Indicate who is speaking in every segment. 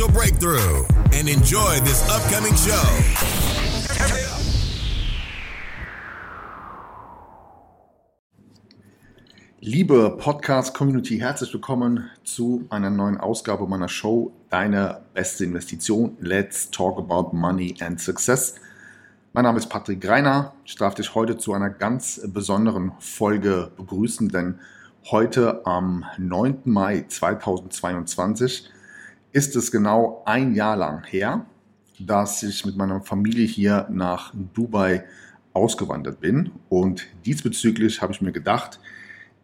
Speaker 1: breakthrough and enjoy this upcoming show.
Speaker 2: Liebe Podcast-Community, herzlich willkommen zu einer neuen Ausgabe meiner Show Deine beste Investition. Let's talk about money and success. Mein Name ist Patrick Greiner. Ich darf dich heute zu einer ganz besonderen Folge begrüßen, denn heute am 9. Mai 2022 ist es genau ein Jahr lang her, dass ich mit meiner Familie hier nach Dubai ausgewandert bin. Und diesbezüglich habe ich mir gedacht,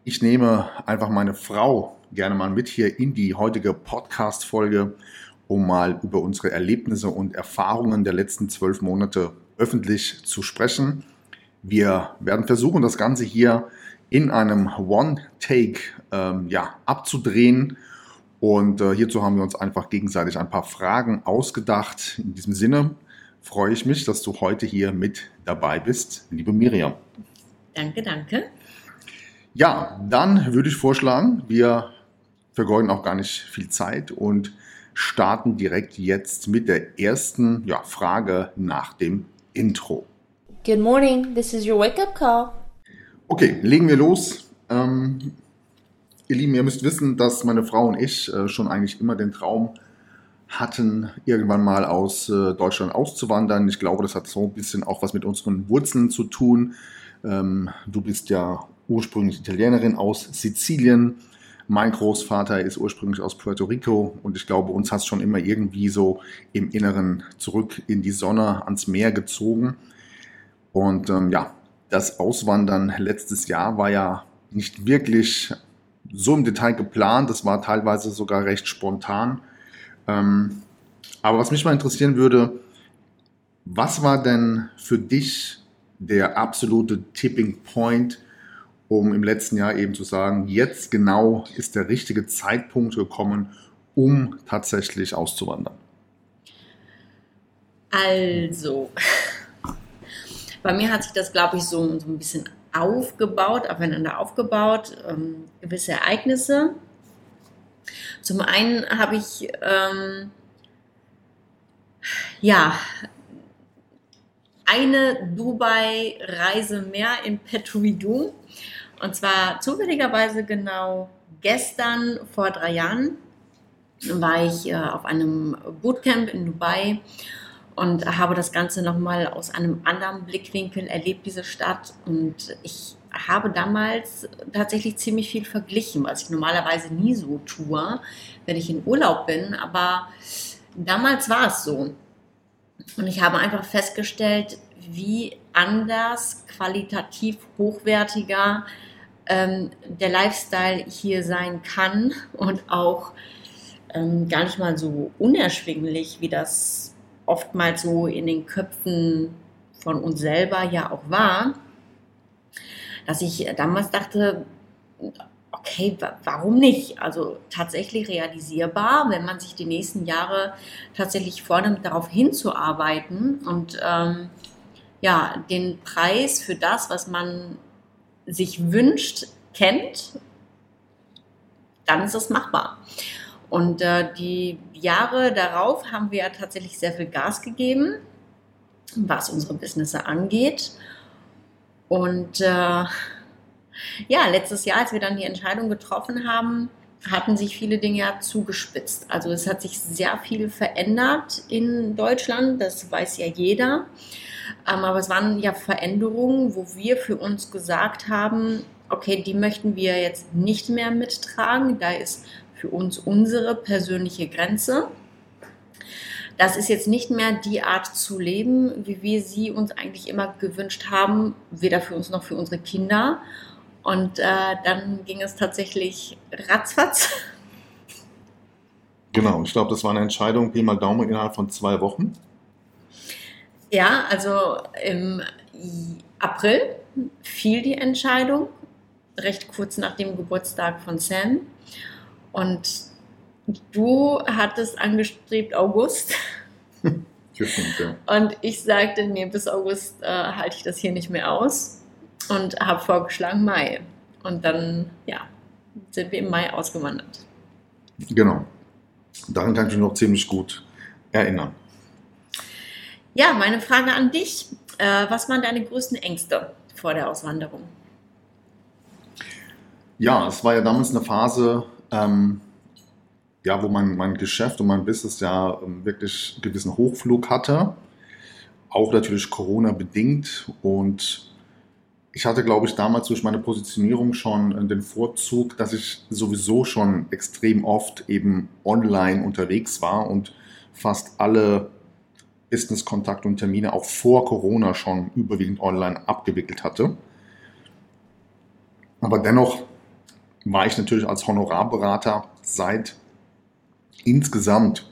Speaker 2: ich nehme einfach meine Frau gerne mal mit hier in die heutige Podcast-Folge, um mal über unsere Erlebnisse und Erfahrungen der letzten zwölf Monate öffentlich zu sprechen. Wir werden versuchen, das Ganze hier in einem One-Take ähm, ja, abzudrehen und äh, hierzu haben wir uns einfach gegenseitig ein paar Fragen ausgedacht. In diesem Sinne freue ich mich, dass du heute hier mit dabei bist, liebe Miriam.
Speaker 3: Danke, danke.
Speaker 2: Ja, dann würde ich vorschlagen, wir vergeuden auch gar nicht viel Zeit und starten direkt jetzt mit der ersten ja, Frage nach dem Intro.
Speaker 3: Good morning, this is your wake-up call.
Speaker 2: Okay, legen wir los. Ähm, Ihr Lieben, ihr müsst wissen, dass meine Frau und ich äh, schon eigentlich immer den Traum hatten, irgendwann mal aus äh, Deutschland auszuwandern. Ich glaube, das hat so ein bisschen auch was mit unseren Wurzeln zu tun. Ähm, du bist ja ursprünglich Italienerin aus Sizilien. Mein Großvater ist ursprünglich aus Puerto Rico und ich glaube, uns hat es schon immer irgendwie so im Inneren zurück in die Sonne, ans Meer gezogen. Und ähm, ja, das Auswandern letztes Jahr war ja nicht wirklich so im Detail geplant. Das war teilweise sogar recht spontan. Ähm, aber was mich mal interessieren würde, was war denn für dich der absolute Tipping Point, um im letzten Jahr eben zu sagen, jetzt genau ist der richtige Zeitpunkt gekommen, um tatsächlich auszuwandern?
Speaker 3: Also, bei mir hat sich das, glaube ich, so, so ein bisschen aufgebaut, aufeinander aufgebaut, ähm, gewisse Ereignisse. Zum einen habe ich ähm, ja eine Dubai-Reise mehr in du. Und zwar zufälligerweise genau gestern vor drei Jahren war ich äh, auf einem Bootcamp in Dubai und habe das Ganze nochmal aus einem anderen Blickwinkel erlebt, diese Stadt. Und ich habe damals tatsächlich ziemlich viel verglichen, was ich normalerweise nie so tue, wenn ich in Urlaub bin. Aber damals war es so. Und ich habe einfach festgestellt, wie anders, qualitativ hochwertiger ähm, der Lifestyle hier sein kann und auch ähm, gar nicht mal so unerschwinglich, wie das oftmals so in den Köpfen von uns selber ja auch war, dass ich damals dachte, okay, warum nicht? Also tatsächlich realisierbar, wenn man sich die nächsten Jahre tatsächlich vornimmt, darauf hinzuarbeiten und ähm, ja, den Preis für das, was man sich wünscht, kennt, dann ist es machbar. Und äh, die Jahre darauf haben wir tatsächlich sehr viel Gas gegeben, was unsere Business angeht. Und äh, ja, letztes Jahr, als wir dann die Entscheidung getroffen haben, hatten sich viele Dinge ja zugespitzt. Also es hat sich sehr viel verändert in Deutschland, das weiß ja jeder. Ähm, aber es waren ja Veränderungen, wo wir für uns gesagt haben, okay, die möchten wir jetzt nicht mehr mittragen. Da ist für uns unsere persönliche Grenze. Das ist jetzt nicht mehr die Art zu leben, wie wir sie uns eigentlich immer gewünscht haben, weder für uns noch für unsere Kinder. Und äh, dann ging es tatsächlich ratzfatz.
Speaker 2: Genau, ich glaube, das war eine Entscheidung, Pi mal Daumen, innerhalb von zwei Wochen.
Speaker 3: Ja, also im April fiel die Entscheidung, recht kurz nach dem Geburtstag von Sam. Und du hattest angestrebt August.
Speaker 2: Stimmt, ja.
Speaker 3: Und ich sagte, nee, bis August äh, halte ich das hier nicht mehr aus und habe vorgeschlagen Mai. Und dann, ja, sind wir im Mai ausgewandert.
Speaker 2: Genau. Daran kann ich mich noch ziemlich gut erinnern.
Speaker 3: Ja, meine Frage an dich. Äh, was waren deine größten Ängste vor der Auswanderung?
Speaker 2: Ja, es war ja damals eine Phase, ähm, ja, wo mein, mein Geschäft und mein Business ja ähm, wirklich einen gewissen Hochflug hatte. Auch natürlich Corona bedingt. Und ich hatte, glaube ich, damals durch meine Positionierung schon äh, den Vorzug, dass ich sowieso schon extrem oft eben online unterwegs war und fast alle Business-Kontakte und Termine auch vor Corona schon überwiegend online abgewickelt hatte. Aber dennoch war ich natürlich als Honorarberater seit insgesamt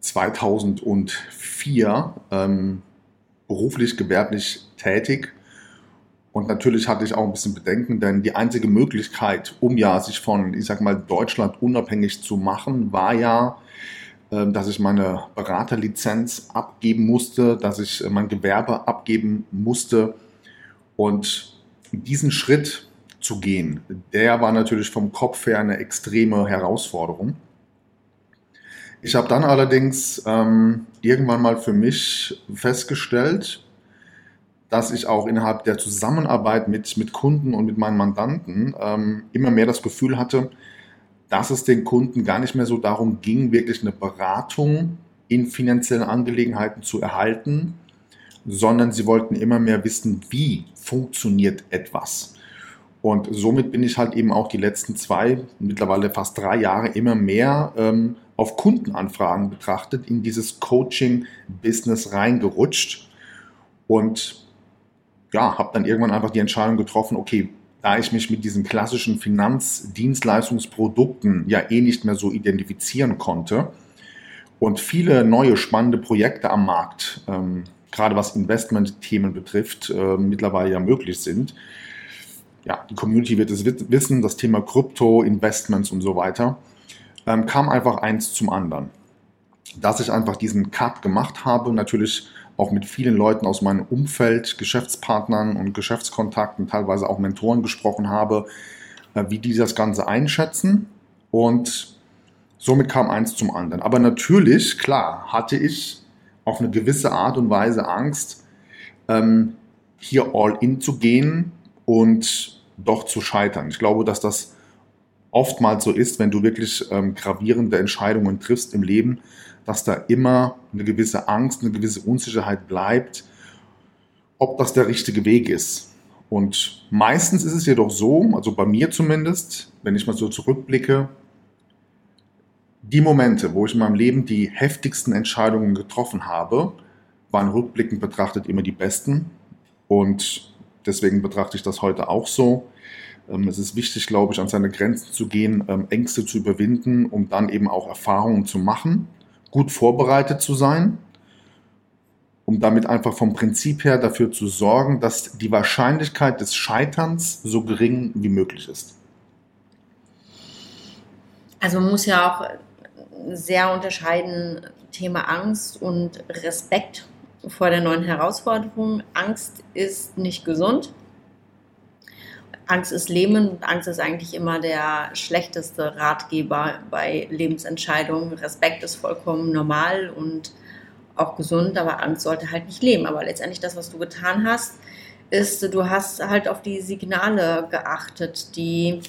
Speaker 2: 2004 ähm, beruflich, gewerblich tätig. Und natürlich hatte ich auch ein bisschen Bedenken, denn die einzige Möglichkeit, um ja sich von, ich sag mal, Deutschland unabhängig zu machen, war ja, äh, dass ich meine Beraterlizenz abgeben musste, dass ich mein Gewerbe abgeben musste. Und diesen Schritt zu gehen. Der war natürlich vom Kopf her eine extreme Herausforderung. Ich habe dann allerdings ähm, irgendwann mal für mich festgestellt, dass ich auch innerhalb der Zusammenarbeit mit, mit Kunden und mit meinen Mandanten ähm, immer mehr das Gefühl hatte, dass es den Kunden gar nicht mehr so darum ging, wirklich eine Beratung in finanziellen Angelegenheiten zu erhalten, sondern sie wollten immer mehr wissen, wie funktioniert etwas. Und somit bin ich halt eben auch die letzten zwei, mittlerweile fast drei Jahre immer mehr ähm, auf Kundenanfragen betrachtet, in dieses Coaching-Business reingerutscht. Und ja, habe dann irgendwann einfach die Entscheidung getroffen, okay, da ich mich mit diesen klassischen Finanzdienstleistungsprodukten ja eh nicht mehr so identifizieren konnte und viele neue spannende Projekte am Markt, ähm, gerade was Investment-Themen betrifft, äh, mittlerweile ja möglich sind, ja, die Community wird es wissen, das Thema Krypto, Investments und so weiter, ähm, kam einfach eins zum anderen. Dass ich einfach diesen Cut gemacht habe, natürlich auch mit vielen Leuten aus meinem Umfeld, Geschäftspartnern und Geschäftskontakten, teilweise auch Mentoren gesprochen habe, äh, wie die das Ganze einschätzen. Und somit kam eins zum anderen. Aber natürlich, klar, hatte ich auf eine gewisse Art und Weise Angst, ähm, hier all in zu gehen und doch zu scheitern. Ich glaube, dass das oftmals so ist, wenn du wirklich ähm, gravierende Entscheidungen triffst im Leben, dass da immer eine gewisse Angst, eine gewisse Unsicherheit bleibt, ob das der richtige Weg ist. Und meistens ist es jedoch so, also bei mir zumindest, wenn ich mal so zurückblicke, die Momente, wo ich in meinem Leben die heftigsten Entscheidungen getroffen habe, waren rückblickend betrachtet immer die besten. Und deswegen betrachte ich das heute auch so. Ähm, es ist wichtig, glaube ich, an seine Grenzen zu gehen, ähm, Ängste zu überwinden, um dann eben auch Erfahrungen zu machen, gut vorbereitet zu sein, um damit einfach vom Prinzip her dafür zu sorgen, dass die Wahrscheinlichkeit des Scheiterns so gering wie möglich ist.
Speaker 3: Also man muss ja auch sehr unterscheiden Thema Angst und Respekt vor der neuen Herausforderung. Angst ist nicht gesund. Angst ist Leben und Angst ist eigentlich immer der schlechteste Ratgeber bei Lebensentscheidungen. Respekt ist vollkommen normal und auch gesund, aber Angst sollte halt nicht leben. Aber letztendlich das, was du getan hast, ist, du hast halt auf die Signale geachtet, die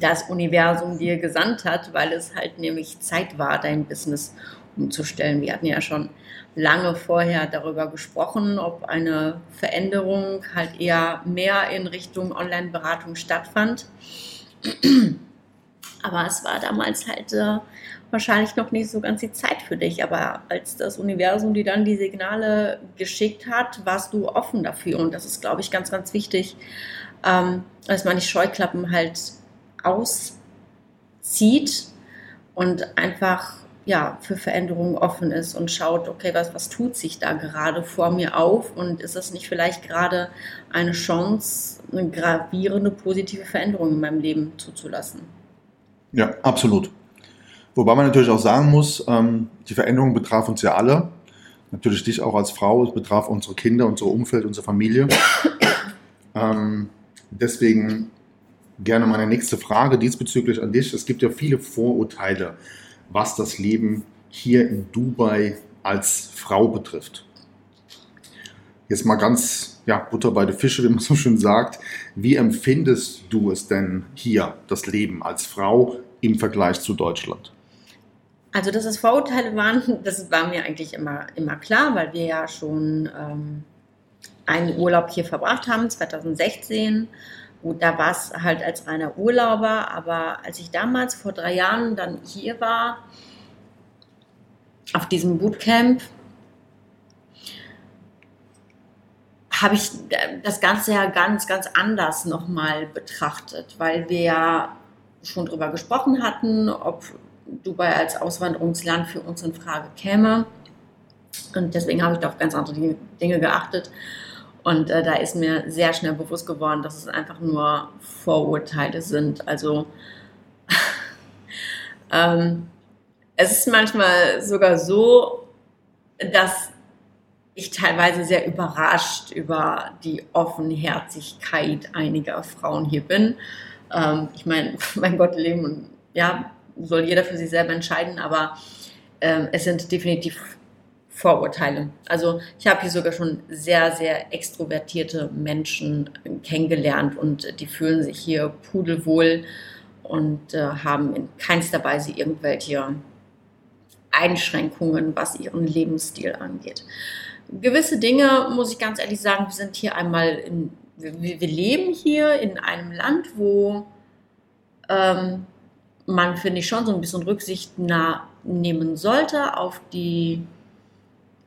Speaker 3: das Universum dir gesandt hat, weil es halt nämlich Zeit war, dein Business umzustellen. Wir hatten ja schon lange vorher darüber gesprochen, ob eine Veränderung halt eher mehr in Richtung Online-Beratung stattfand. Aber es war damals halt äh, wahrscheinlich noch nicht so ganz die Zeit für dich. Aber als das Universum dir dann die Signale geschickt hat, warst du offen dafür. Und das ist, glaube ich, ganz, ganz wichtig, ähm, dass man die Scheuklappen halt auszieht und einfach ja, für Veränderungen offen ist und schaut, okay, was, was tut sich da gerade vor mir auf und ist das nicht vielleicht gerade eine Chance, eine gravierende positive Veränderung in meinem Leben zuzulassen?
Speaker 2: Ja, absolut. Wobei man natürlich auch sagen muss, ähm, die Veränderung betraf uns ja alle. Natürlich dich auch als Frau, es betraf unsere Kinder, unser Umfeld, unsere Familie. ähm, deswegen gerne meine nächste Frage diesbezüglich an dich. Es gibt ja viele Vorurteile was das Leben hier in Dubai als Frau betrifft. Jetzt mal ganz ja, Butter bei den Fische, wie man so schön sagt. Wie empfindest du es denn hier, das Leben als Frau im Vergleich zu Deutschland?
Speaker 3: Also, dass es Vorurteile waren, das war mir eigentlich immer, immer klar, weil wir ja schon ähm, einen Urlaub hier verbracht haben, 2016. Gut, da war es halt als reiner Urlauber, aber als ich damals vor drei Jahren dann hier war, auf diesem Bootcamp, habe ich das Ganze ja ganz, ganz anders nochmal betrachtet, weil wir ja schon darüber gesprochen hatten, ob Dubai als Auswanderungsland für uns in Frage käme. Und deswegen habe ich da auf ganz andere Dinge geachtet. Und äh, da ist mir sehr schnell bewusst geworden, dass es einfach nur Vorurteile sind. Also ähm, es ist manchmal sogar so, dass ich teilweise sehr überrascht über die Offenherzigkeit einiger Frauen hier bin. Ähm, ich meine, mein Gott, Leben ja, soll jeder für sich selber entscheiden, aber ähm, es sind definitiv Vorurteile. Also ich habe hier sogar schon sehr, sehr extrovertierte Menschen kennengelernt und die fühlen sich hier pudelwohl und äh, haben in keinster Weise irgendwelche Einschränkungen, was ihren Lebensstil angeht. Gewisse Dinge, muss ich ganz ehrlich sagen, wir sind hier einmal in, wir, wir leben hier in einem Land, wo ähm, man, finde ich, schon so ein bisschen Rücksicht nehmen sollte auf die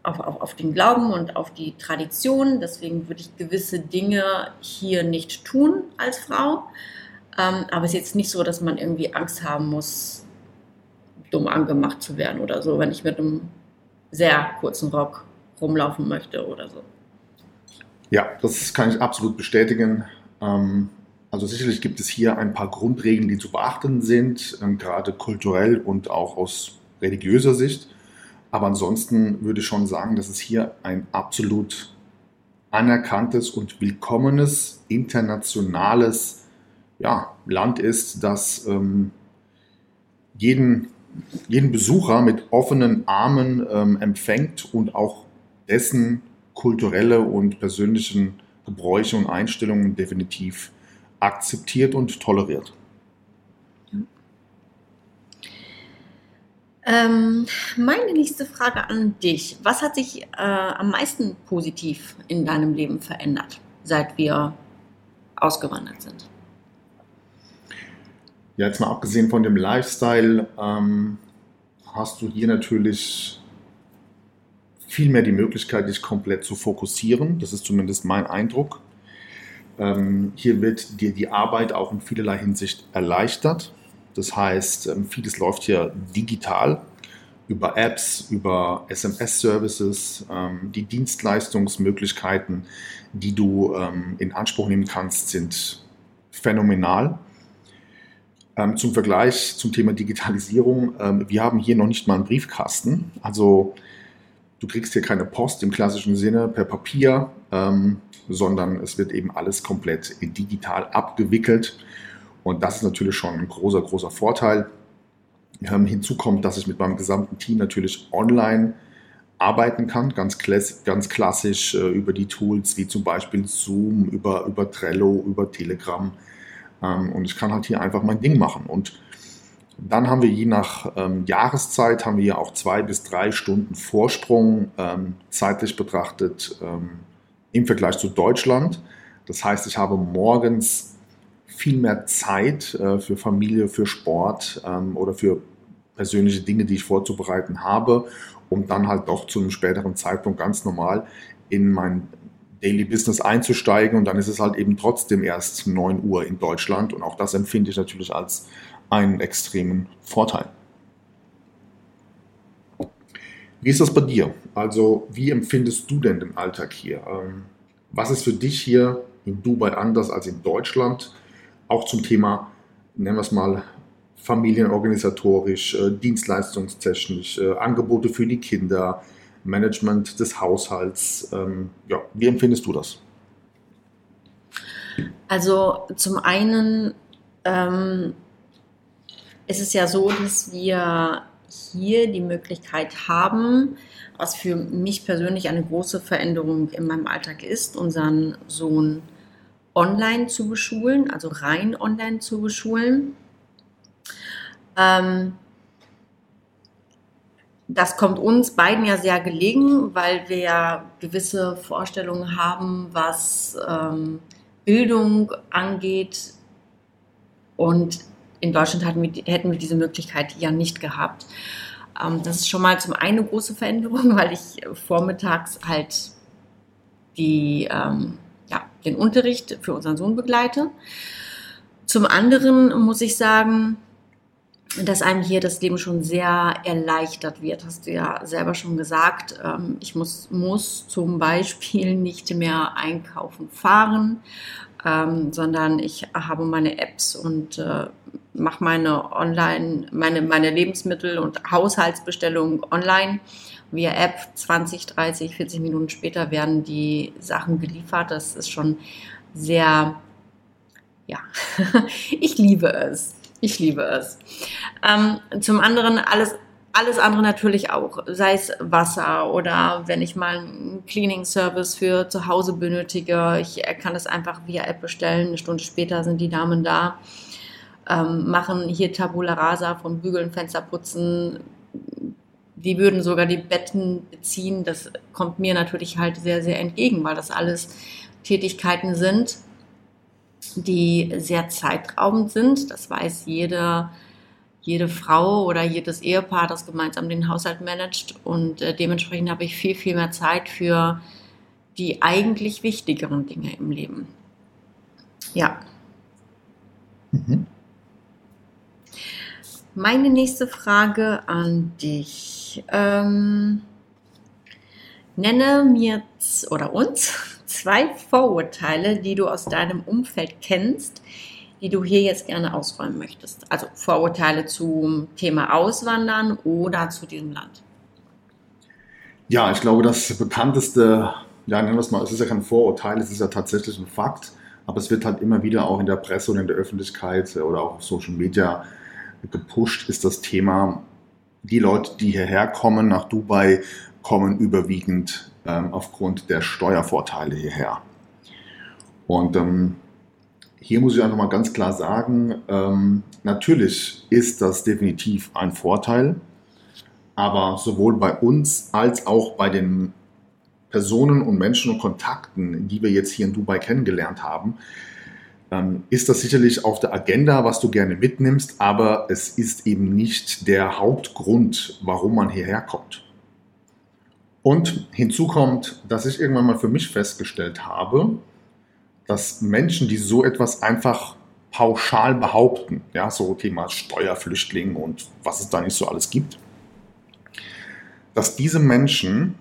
Speaker 3: auf, auf, auf den Glauben und auf die Tradition. Deswegen würde ich gewisse Dinge hier nicht tun als Frau. Ähm, aber es ist jetzt nicht so, dass man irgendwie Angst haben muss, dumm angemacht zu werden oder so, wenn ich mit einem sehr kurzen Rock rumlaufen möchte oder so.
Speaker 2: Ja, das kann ich absolut bestätigen. Ähm, also sicherlich gibt es hier ein paar Grundregeln, die zu beachten sind, ähm, gerade kulturell und auch aus religiöser Sicht. Aber ansonsten würde ich schon sagen, dass es hier ein absolut anerkanntes und willkommenes internationales ja, Land ist, das ähm, jeden, jeden Besucher mit offenen Armen ähm, empfängt und auch dessen kulturelle und persönlichen Gebräuche und Einstellungen definitiv akzeptiert und toleriert.
Speaker 3: Ähm, meine nächste Frage an dich. Was hat sich äh, am meisten positiv in deinem Leben verändert, seit wir ausgewandert sind?
Speaker 2: Ja, jetzt mal abgesehen von dem Lifestyle, ähm, hast du hier natürlich viel mehr die Möglichkeit, dich komplett zu fokussieren. Das ist zumindest mein Eindruck. Ähm, hier wird dir die Arbeit auch in vielerlei Hinsicht erleichtert. Das heißt, ähm, vieles läuft hier digital über Apps, über SMS-Services, ähm, die Dienstleistungsmöglichkeiten, die du ähm, in Anspruch nehmen kannst, sind phänomenal. Zum Vergleich zum Thema Digitalisierung, wir haben hier noch nicht mal einen Briefkasten. Also du kriegst hier keine Post im klassischen Sinne per Papier, sondern es wird eben alles komplett digital abgewickelt. Und das ist natürlich schon ein großer, großer Vorteil. Ähm, hinzu kommt, dass ich mit meinem gesamten Team natürlich online arbeiten kann, ganz, klass ganz klassisch äh, über die Tools wie zum Beispiel Zoom, über, über Trello, über Telegram. Ähm, und ich kann halt hier einfach mein Ding machen. Und dann haben wir je nach ähm, Jahreszeit haben wir ja auch zwei bis drei Stunden Vorsprung ähm, zeitlich betrachtet ähm, im Vergleich zu Deutschland. Das heißt, ich habe morgens viel mehr Zeit äh, für Familie, für Sport ähm, oder für persönliche Dinge, die ich vorzubereiten habe, um dann halt doch zu einem späteren Zeitpunkt ganz normal in mein Daily Business einzusteigen und dann ist es halt eben trotzdem erst 9 Uhr in Deutschland und auch das empfinde ich natürlich als einen extremen Vorteil. Wie ist das bei dir? Also wie empfindest du denn den Alltag hier? Ähm, was ist für dich hier in Dubai anders als in Deutschland? Auch zum Thema, nennen wir es mal, familienorganisatorisch, äh, dienstleistungstechnisch, äh, Angebote für die Kinder, Management des Haushalts. Ähm, ja, wie empfindest du das?
Speaker 3: Also zum einen ähm, ist es ja so, dass wir hier die Möglichkeit haben, was für mich persönlich eine große Veränderung in meinem Alltag ist, unseren Sohn online zu beschulen, also rein online zu beschulen. Ähm, das kommt uns beiden ja sehr gelegen, weil wir ja gewisse Vorstellungen haben, was ähm, Bildung angeht. Und in Deutschland hatten wir, hätten wir diese Möglichkeit ja nicht gehabt. Ähm, das ist schon mal zum einen eine große Veränderung, weil ich vormittags halt die, ähm, den Unterricht für unseren Sohn begleite. Zum anderen muss ich sagen, dass einem hier das Leben schon sehr erleichtert wird, hast du ja selber schon gesagt. Ähm, ich muss, muss zum Beispiel nicht mehr einkaufen fahren, ähm, sondern ich habe meine Apps und äh, mache meine Online, meine, meine Lebensmittel und Haushaltsbestellungen online via App. 20, 30, 40 Minuten später werden die Sachen geliefert. Das ist schon sehr, ja, ich liebe es. Ich liebe es. Ähm, zum anderen alles, alles andere natürlich auch, sei es Wasser oder wenn ich mal einen Cleaning-Service für zu Hause benötige. Ich kann es einfach via App bestellen. Eine Stunde später sind die Damen da, ähm, machen hier Tabula Rasa von Bügeln, Fenster putzen. Die würden sogar die Betten beziehen. Das kommt mir natürlich halt sehr, sehr entgegen, weil das alles Tätigkeiten sind, die sehr zeitraubend sind. Das weiß jede, jede Frau oder jedes Ehepaar, das gemeinsam den Haushalt managt. Und äh, dementsprechend habe ich viel, viel mehr Zeit für die eigentlich wichtigeren Dinge im Leben. Ja. Mhm. Meine nächste Frage an dich. Ähm, nenne mir oder uns zwei Vorurteile, die du aus deinem Umfeld kennst, die du hier jetzt gerne ausräumen möchtest. Also Vorurteile zum Thema Auswandern oder zu diesem Land.
Speaker 2: Ja, ich glaube, das bekannteste, ja, nennen wir es mal, es ist ja kein Vorurteil, es ist ja tatsächlich ein Fakt, aber es wird halt immer wieder auch in der Presse und in der Öffentlichkeit oder auch auf Social Media gepusht, ist das Thema, die Leute, die hierher kommen nach Dubai, kommen überwiegend ähm, aufgrund der Steuervorteile hierher. Und ähm, hier muss ich einfach mal ganz klar sagen, ähm, natürlich ist das definitiv ein Vorteil, aber sowohl bei uns als auch bei den Personen und Menschen und Kontakten, die wir jetzt hier in Dubai kennengelernt haben, ähm, ist das sicherlich auf der Agenda, was du gerne mitnimmst, aber es ist eben nicht der Hauptgrund, warum man hierher kommt. Und hinzu kommt, dass ich irgendwann mal für mich festgestellt habe, dass Menschen, die so etwas einfach pauschal behaupten, ja, so Thema Steuerflüchtling und was es da nicht so alles gibt, dass diese Menschen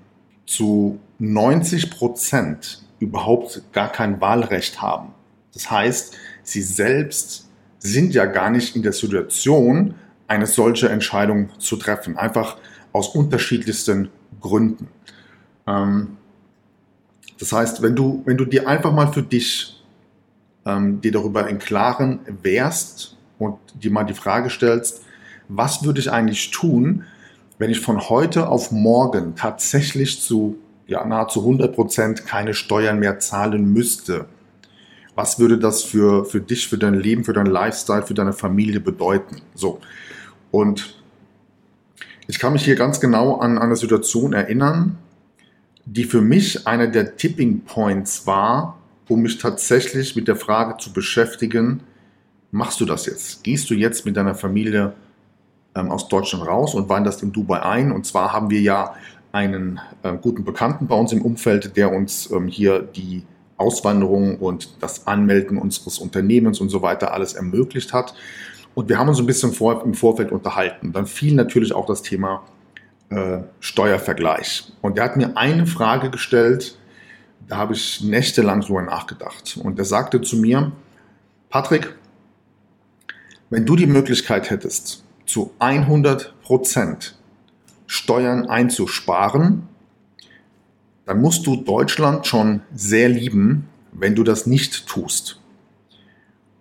Speaker 2: zu 90 Prozent überhaupt gar kein Wahlrecht haben. Das heißt, sie selbst sind ja gar nicht in der Situation, eine solche Entscheidung zu treffen, einfach aus unterschiedlichsten Gründen. Ähm, das heißt, wenn du, wenn du dir einfach mal für dich ähm, dir darüber im Klaren wärst und dir mal die Frage stellst, was würde ich eigentlich tun, wenn ich von heute auf morgen tatsächlich zu ja, nahezu 100 Prozent keine Steuern mehr zahlen müsste? Was würde das für, für dich, für dein Leben, für dein Lifestyle, für deine Familie bedeuten? So. Und ich kann mich hier ganz genau an eine Situation erinnern, die für mich einer der Tipping Points war, um mich tatsächlich mit der Frage zu beschäftigen, machst du das jetzt? Gehst du jetzt mit deiner Familie ähm, aus Deutschland raus und wanderst in Dubai ein? Und zwar haben wir ja einen äh, guten Bekannten bei uns im Umfeld, der uns ähm, hier die Auswanderung und das Anmelden unseres Unternehmens und so weiter alles ermöglicht hat. Und wir haben uns ein bisschen vor, im Vorfeld unterhalten. Dann fiel natürlich auch das Thema äh, Steuervergleich. Und er hat mir eine Frage gestellt, da habe ich nächtelang drüber nachgedacht. Und er sagte zu mir, Patrick, wenn du die Möglichkeit hättest, zu 100 Prozent Steuern einzusparen, dann musst du Deutschland schon sehr lieben, wenn du das nicht tust.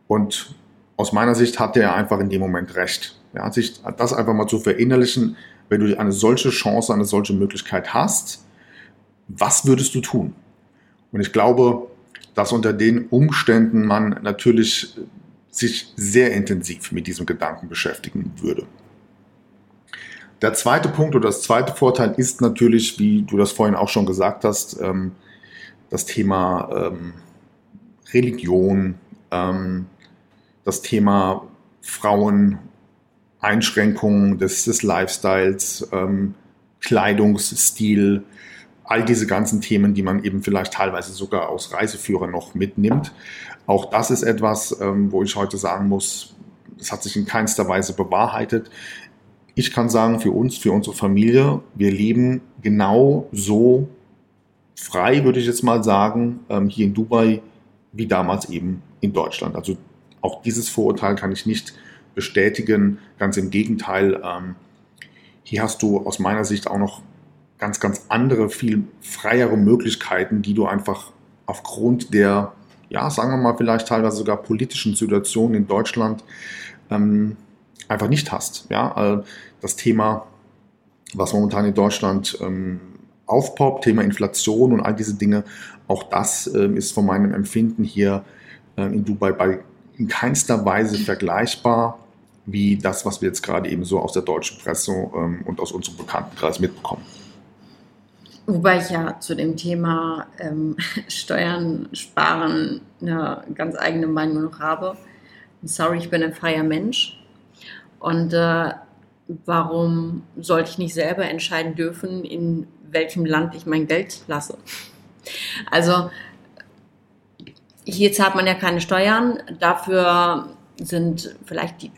Speaker 2: Und aus meiner Sicht hat er einfach in dem Moment recht. Ja, sich das einfach mal zu verinnerlichen, wenn du eine solche Chance, eine solche Möglichkeit hast, was würdest du tun? Und ich glaube, dass unter den Umständen man natürlich sich sehr intensiv mit diesem Gedanken beschäftigen würde. Der zweite Punkt oder das zweite Vorteil ist natürlich, wie du das vorhin auch schon gesagt hast, ähm, das Thema ähm, Religion, ähm, das Thema Frauen, Einschränkungen des, des Lifestyles, Kleidungsstil, all diese ganzen Themen, die man eben vielleicht teilweise sogar aus Reiseführern noch mitnimmt. Auch das ist etwas, wo ich heute sagen muss, es hat sich in keinster Weise bewahrheitet. Ich kann sagen, für uns, für unsere Familie, wir leben genau so frei, würde ich jetzt mal sagen, ähm, hier in Dubai, wie damals eben in Deutschland. Also auch dieses Vorurteil kann ich nicht bestätigen. Ganz im Gegenteil, ähm, hier hast du aus meiner Sicht auch noch ganz, ganz andere, viel freiere Möglichkeiten, die du einfach aufgrund der, ja, sagen wir mal, vielleicht teilweise sogar politischen Situation in Deutschland ähm, einfach nicht hast. Ja, äh, das Thema, was momentan in Deutschland ähm, aufpoppt, Thema Inflation und all diese Dinge, auch das ähm, ist von meinem Empfinden hier äh, in Dubai bei in keinster Weise vergleichbar wie das, was wir jetzt gerade eben so aus der deutschen Presse ähm, und aus unserem Bekanntenkreis mitbekommen.
Speaker 3: Wobei ich ja zu dem Thema ähm, Steuern sparen eine ganz eigene Meinung noch habe. Sorry, ich bin ein freier Mensch und äh, warum sollte ich nicht selber entscheiden dürfen, in welchem Land ich mein Geld lasse? Also hier zahlt man ja keine Steuern, dafür sind vielleicht die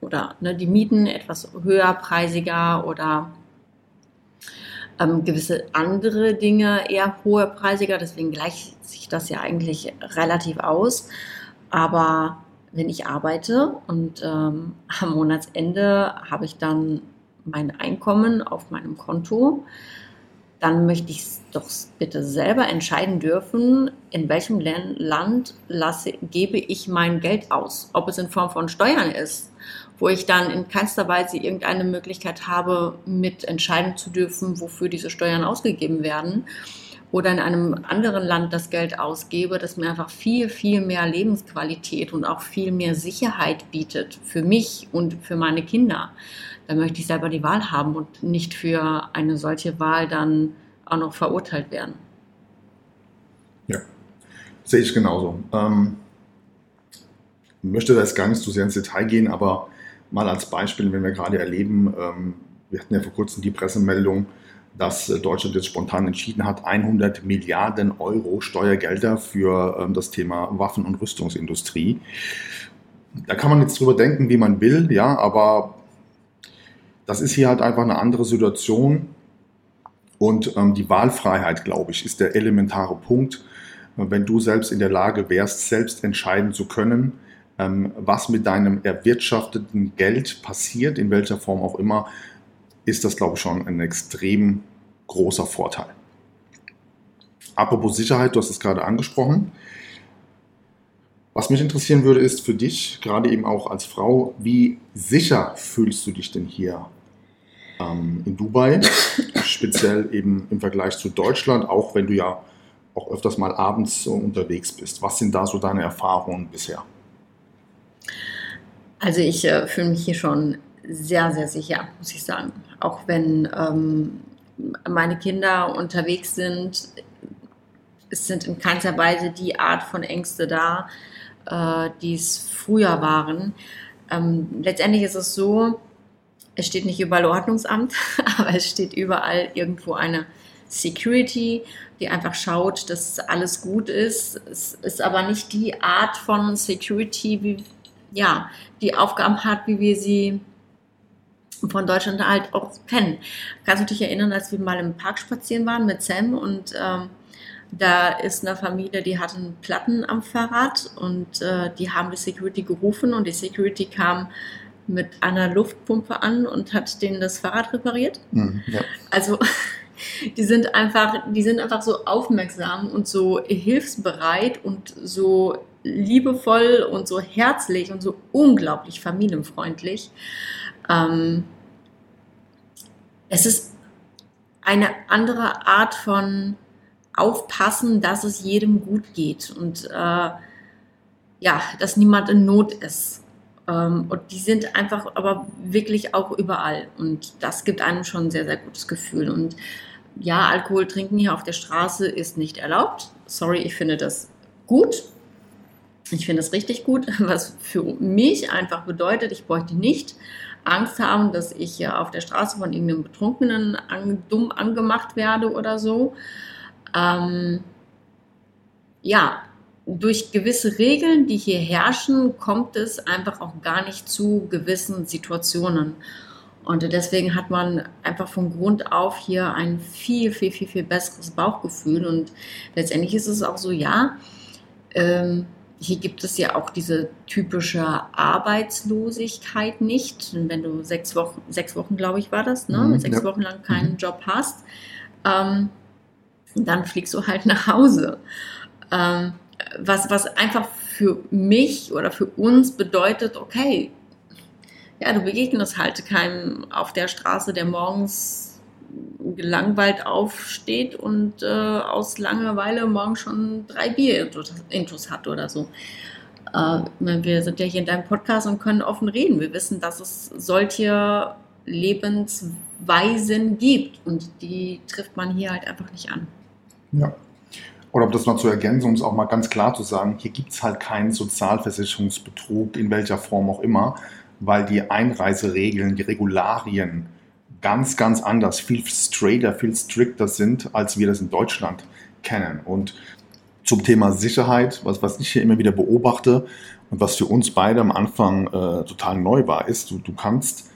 Speaker 3: oder ne, die Mieten etwas höherpreisiger oder ähm, gewisse andere Dinge eher hoherpreisiger, deswegen gleicht sich das ja eigentlich relativ aus. Aber wenn ich arbeite und ähm, am Monatsende habe ich dann mein Einkommen auf meinem Konto, dann möchte ich doch bitte selber entscheiden dürfen, in welchem Land lasse, gebe ich mein Geld aus. Ob es in Form von Steuern ist, wo ich dann in keinster Weise irgendeine Möglichkeit habe, mit entscheiden zu dürfen, wofür diese Steuern ausgegeben werden oder in einem anderen Land das Geld ausgebe, das mir einfach viel, viel mehr Lebensqualität und auch viel mehr Sicherheit bietet für mich und für meine Kinder. Da möchte ich selber die Wahl haben und nicht für eine solche Wahl dann auch noch verurteilt werden.
Speaker 2: Ja, sehe ich genauso. Ähm, möchte da jetzt gar nicht so sehr ins Detail gehen, aber mal als Beispiel, wenn wir gerade erleben, ähm, wir hatten ja vor kurzem die Pressemeldung, dass äh, Deutschland jetzt spontan entschieden hat, 100 Milliarden Euro Steuergelder für ähm, das Thema Waffen- und Rüstungsindustrie. Da kann man jetzt drüber denken, wie man will, ja, aber das ist hier halt einfach eine andere Situation. Und ähm, die Wahlfreiheit, glaube ich, ist der elementare Punkt. Wenn du selbst in der Lage wärst, selbst entscheiden zu können, ähm, was mit deinem erwirtschafteten Geld passiert, in welcher Form auch immer, ist das, glaube ich, schon ein extrem großer Vorteil. Apropos Sicherheit, du hast es gerade angesprochen. Was mich interessieren würde, ist für dich, gerade eben auch als Frau, wie sicher fühlst du dich denn hier ähm, in Dubai, speziell eben im Vergleich zu Deutschland, auch wenn du ja auch öfters mal abends so unterwegs bist. Was sind da so deine Erfahrungen bisher?
Speaker 3: Also ich äh, fühle mich hier schon sehr, sehr sicher, muss ich sagen. Auch wenn ähm, meine Kinder unterwegs sind, es sind in keinster Weise die Art von Ängste da, äh, die es früher waren. Ähm, letztendlich ist es so, es steht nicht überall Ordnungsamt, aber es steht überall irgendwo eine Security, die einfach schaut, dass alles gut ist. Es ist aber nicht die Art von Security, wie ja, die Aufgaben hat, wie wir sie von Deutschland halt auch kennen. Kannst du dich erinnern, als wir mal im Park spazieren waren mit Sam und ähm, da ist eine Familie, die hatten Platten am Fahrrad und äh, die haben die Security gerufen und die Security kam mit einer Luftpumpe an und hat denen das Fahrrad repariert. Mhm, ja. Also die sind einfach, die sind einfach so aufmerksam und so hilfsbereit und so liebevoll und so herzlich und so unglaublich familienfreundlich. Ähm, es ist eine andere Art von Aufpassen, dass es jedem gut geht und äh, ja, dass niemand in Not ist. Ähm, und die sind einfach aber wirklich auch überall und das gibt einem schon ein sehr, sehr gutes Gefühl. Und ja, Alkohol trinken hier auf der Straße ist nicht erlaubt. Sorry, ich finde das gut. Ich finde es richtig gut, was für mich einfach bedeutet, ich bräuchte nicht Angst haben, dass ich auf der Straße von irgendeinem Betrunkenen an, dumm angemacht werde oder so. Ähm, ja, durch gewisse Regeln, die hier herrschen, kommt es einfach auch gar nicht zu gewissen Situationen. Und deswegen hat man einfach von Grund auf hier ein viel, viel, viel, viel besseres Bauchgefühl. Und letztendlich ist es auch so, ja, ähm, hier gibt es ja auch diese typische Arbeitslosigkeit nicht. Wenn du sechs Wochen, sechs Wochen glaube ich, war das, ne? Mhm, sechs ja. Wochen lang keinen mhm. Job hast, ähm, dann fliegst du halt nach Hause. Ähm, was, was einfach für mich oder für uns bedeutet, okay, ja, du begegnest halt keinem auf der Straße, der morgens gelangweilt aufsteht und äh, aus Langeweile morgen schon drei Bier intus hat oder so. Äh, wir sind ja hier in deinem Podcast und können offen reden. Wir wissen, dass es solche Lebensweisen gibt und die trifft man hier halt einfach nicht an.
Speaker 2: Ja. Oder um das mal zu ergänzen, um es auch mal ganz klar zu sagen, hier gibt es halt keinen Sozialversicherungsbetrug in welcher Form auch immer, weil die Einreiseregeln, die Regularien ganz, ganz anders, viel straighter, viel strikter sind, als wir das in Deutschland kennen. Und zum Thema Sicherheit, was, was ich hier immer wieder beobachte und was für uns beide am Anfang äh, total neu war, ist, du, du kannst,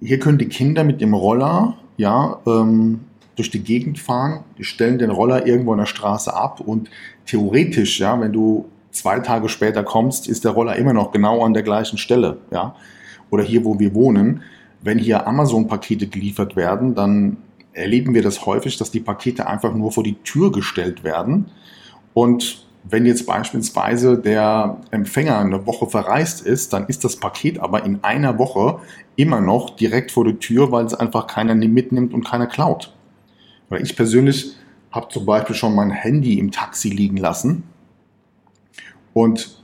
Speaker 2: hier können die Kinder mit dem Roller, ja, ähm, durch die Gegend fahren, die stellen den Roller irgendwo an der Straße ab und theoretisch, ja, wenn du zwei Tage später kommst, ist der Roller immer noch genau an der gleichen Stelle, ja. Oder hier, wo wir wohnen, wenn hier Amazon-Pakete geliefert werden, dann erleben wir das häufig, dass die Pakete einfach nur vor die Tür gestellt werden. Und wenn jetzt beispielsweise der Empfänger eine Woche verreist ist, dann ist das Paket aber in einer Woche immer noch direkt vor der Tür, weil es einfach keiner mitnimmt und keiner klaut. Weil ich persönlich habe zum Beispiel schon mein Handy im Taxi liegen lassen und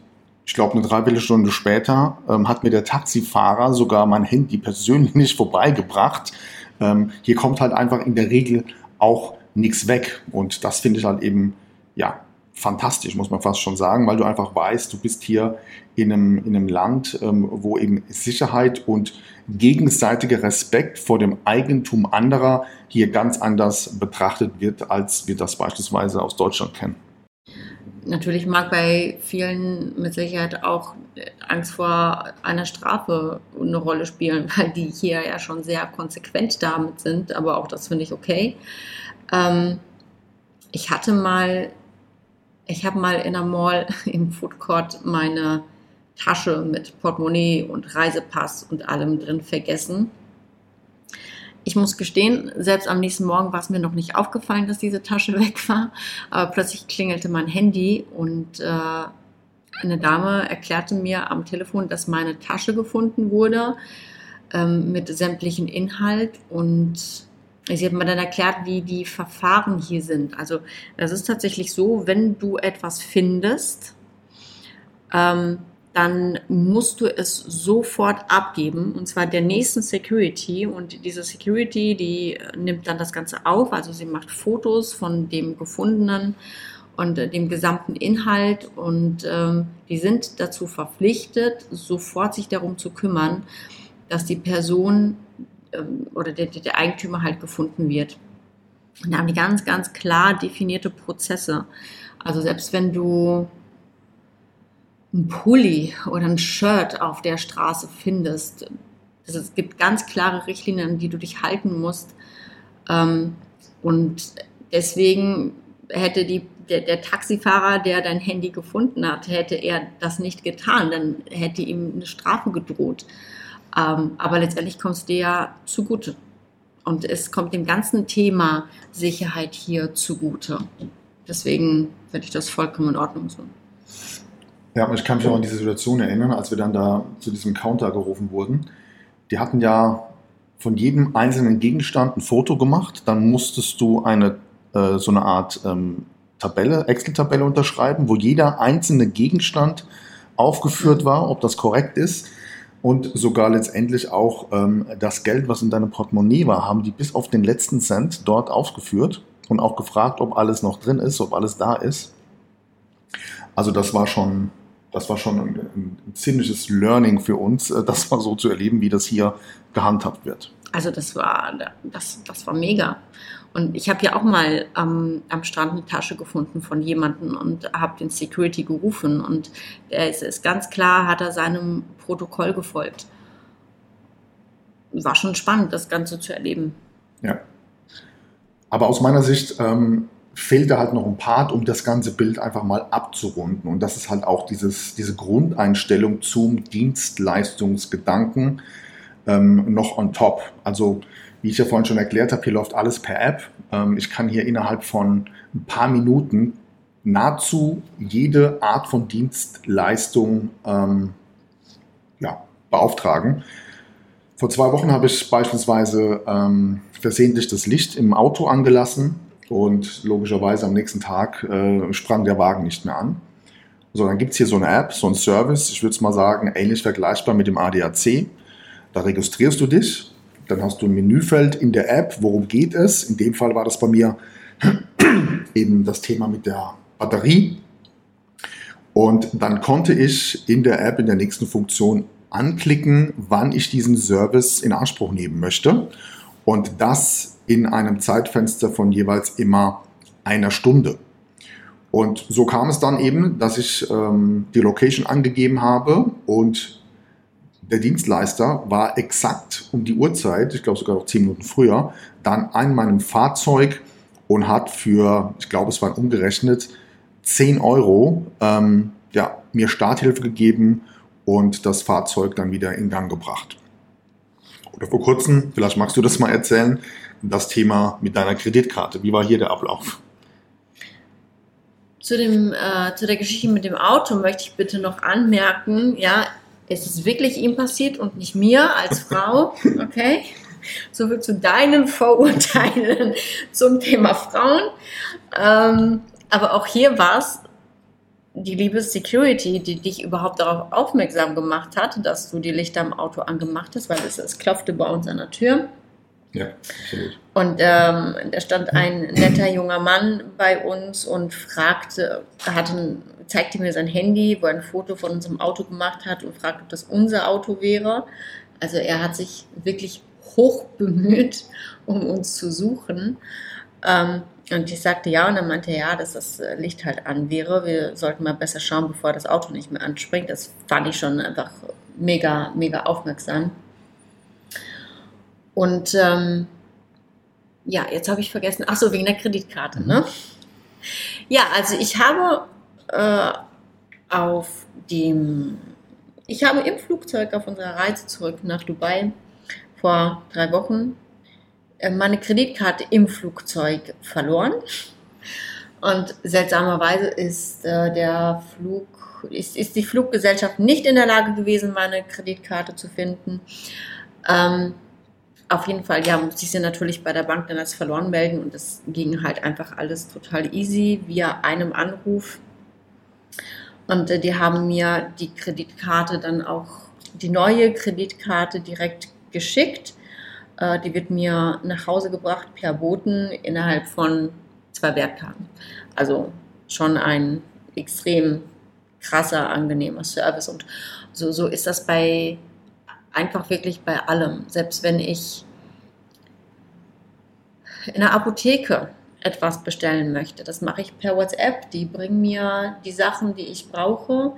Speaker 2: ich glaube, eine Dreiviertelstunde später ähm, hat mir der Taxifahrer sogar mein Handy persönlich vorbeigebracht. Ähm, hier kommt halt einfach in der Regel auch nichts weg. Und das finde ich halt eben, ja, fantastisch, muss man fast schon sagen, weil du einfach weißt, du bist hier in einem, in einem Land, ähm, wo eben Sicherheit und gegenseitiger Respekt vor dem Eigentum anderer hier ganz anders betrachtet wird, als wir das beispielsweise aus Deutschland kennen.
Speaker 3: Natürlich mag bei vielen mit Sicherheit auch Angst vor einer Strafe eine Rolle spielen, weil die hier ja schon sehr konsequent damit sind, aber auch das finde ich okay. Ähm, ich hatte mal, ich habe mal in einer Mall im Food Court meine Tasche mit Portemonnaie und Reisepass und allem drin vergessen ich muss gestehen, selbst am nächsten Morgen war es mir noch nicht aufgefallen, dass diese Tasche weg war. Aber plötzlich klingelte mein Handy und äh, eine Dame erklärte mir am Telefon, dass meine Tasche gefunden wurde ähm, mit sämtlichen Inhalt und sie hat mir dann erklärt, wie die Verfahren hier sind. Also es ist tatsächlich so, wenn du etwas findest, ähm, dann musst du es sofort abgeben und zwar der nächsten Security und diese Security, die nimmt dann das Ganze auf, also sie macht Fotos von dem gefundenen und äh, dem gesamten Inhalt und ähm, die sind dazu verpflichtet, sofort sich darum zu kümmern, dass die Person ähm, oder der, der Eigentümer halt gefunden wird. Und da haben die ganz, ganz klar definierte Prozesse. Also selbst wenn du ein Pulli oder ein Shirt auf der Straße findest, es gibt ganz klare Richtlinien, an die du dich halten musst. Ähm, und deswegen hätte die, der, der, Taxifahrer, der dein Handy gefunden hat, hätte er das nicht getan, dann hätte ihm eine Strafe gedroht. Ähm, aber letztendlich kommt es dir ja zugute. Und es kommt dem ganzen Thema Sicherheit hier zugute. Deswegen finde ich das vollkommen in Ordnung so.
Speaker 2: Ja, ich kann mich auch an diese Situation erinnern, als wir dann da zu diesem Counter gerufen wurden. Die hatten ja von jedem einzelnen Gegenstand ein Foto gemacht. Dann musstest du eine äh, so eine Art ähm, Tabelle, Excel-Tabelle unterschreiben, wo jeder einzelne Gegenstand aufgeführt war, ob das korrekt ist. Und sogar letztendlich auch ähm, das Geld, was in deinem Portemonnaie war, haben die bis auf den letzten Cent dort aufgeführt und auch gefragt, ob alles noch drin ist, ob alles da ist. Also das war schon, das war schon ein, ein ziemliches Learning für uns, äh, das mal so zu erleben, wie das hier gehandhabt wird.
Speaker 3: Also das war, das, das war mega. Und ich habe ja auch mal ähm, am Strand eine Tasche gefunden von jemandem und habe den Security gerufen. Und er ist, ist ganz klar, hat er seinem Protokoll gefolgt. War schon spannend, das Ganze zu erleben.
Speaker 2: Ja. Aber aus meiner Sicht ähm, fehlt da halt noch ein Part, um das ganze Bild einfach mal abzurunden. Und das ist halt auch dieses, diese Grundeinstellung zum Dienstleistungsgedanken ähm, noch on top. Also wie ich ja vorhin schon erklärt habe, hier läuft alles per App. Ähm, ich kann hier innerhalb von ein paar Minuten nahezu jede Art von Dienstleistung ähm, ja, beauftragen. Vor zwei Wochen habe ich beispielsweise ähm, versehentlich das Licht im Auto angelassen und logischerweise am nächsten Tag äh, sprang der Wagen nicht mehr an. So, dann gibt es hier so eine App, so ein Service, ich würde es mal sagen, ähnlich vergleichbar mit dem ADAC. Da registrierst du dich dann hast du ein Menüfeld in der App, worum geht es. In dem Fall war das bei mir eben das Thema mit der Batterie. Und dann konnte ich in der App in der nächsten Funktion anklicken, wann ich diesen Service in Anspruch nehmen möchte. Und das in einem Zeitfenster von jeweils immer einer Stunde. Und so kam es dann eben, dass ich ähm, die Location angegeben habe und der Dienstleister war exakt um die Uhrzeit, ich glaube sogar noch zehn Minuten früher, dann an meinem Fahrzeug und hat für, ich glaube es waren umgerechnet, 10 Euro ähm, ja, mir Starthilfe gegeben und das Fahrzeug dann wieder in Gang gebracht. Oder vor kurzem, vielleicht magst du das mal erzählen, das Thema mit deiner Kreditkarte. Wie war hier der Ablauf?
Speaker 3: Zu, dem, äh, zu der Geschichte mit dem Auto möchte ich bitte noch anmerken, ja, es ist wirklich ihm passiert und nicht mir als Frau, okay? So viel zu deinen Vorurteilen zum Thema Frauen. Ähm, aber auch hier war es die liebe Security, die dich überhaupt darauf aufmerksam gemacht hat, dass du die Lichter im Auto angemacht hast, weil es, es klopfte bei uns an der Tür.
Speaker 2: Ja, absolut.
Speaker 3: Und ähm, da stand ein netter junger Mann bei uns und fragte, hatte, zeigte mir sein Handy, wo er ein Foto von unserem Auto gemacht hat und fragte, ob das unser Auto wäre. Also er hat sich wirklich hoch bemüht, um uns zu suchen. Ähm, und ich sagte ja und dann meinte er ja, dass das Licht halt an wäre. Wir sollten mal besser schauen, bevor das Auto nicht mehr anspringt. Das fand ich schon einfach mega, mega aufmerksam. Und ähm, ja, jetzt habe ich vergessen. Ach so, wegen der Kreditkarte. Ne? Ja, also ich habe äh, auf dem, ich habe im Flugzeug auf unserer Reise zurück nach Dubai vor drei Wochen äh, meine Kreditkarte im Flugzeug verloren. Und seltsamerweise ist äh, der Flug, ist, ist die Fluggesellschaft nicht in der Lage gewesen, meine Kreditkarte zu finden. Ähm, auf jeden Fall, ja, musste ich sie natürlich bei der Bank dann als verloren melden und das ging halt einfach alles total easy via einem Anruf. Und äh, die haben mir die Kreditkarte dann auch, die neue Kreditkarte direkt geschickt. Äh, die wird mir nach Hause gebracht per Boten innerhalb von zwei Werktagen. Also schon ein extrem krasser, angenehmer Service. Und so, so ist das bei einfach wirklich bei allem. Selbst wenn ich in der Apotheke etwas bestellen möchte. Das mache ich per WhatsApp. Die bringen mir die Sachen, die ich brauche,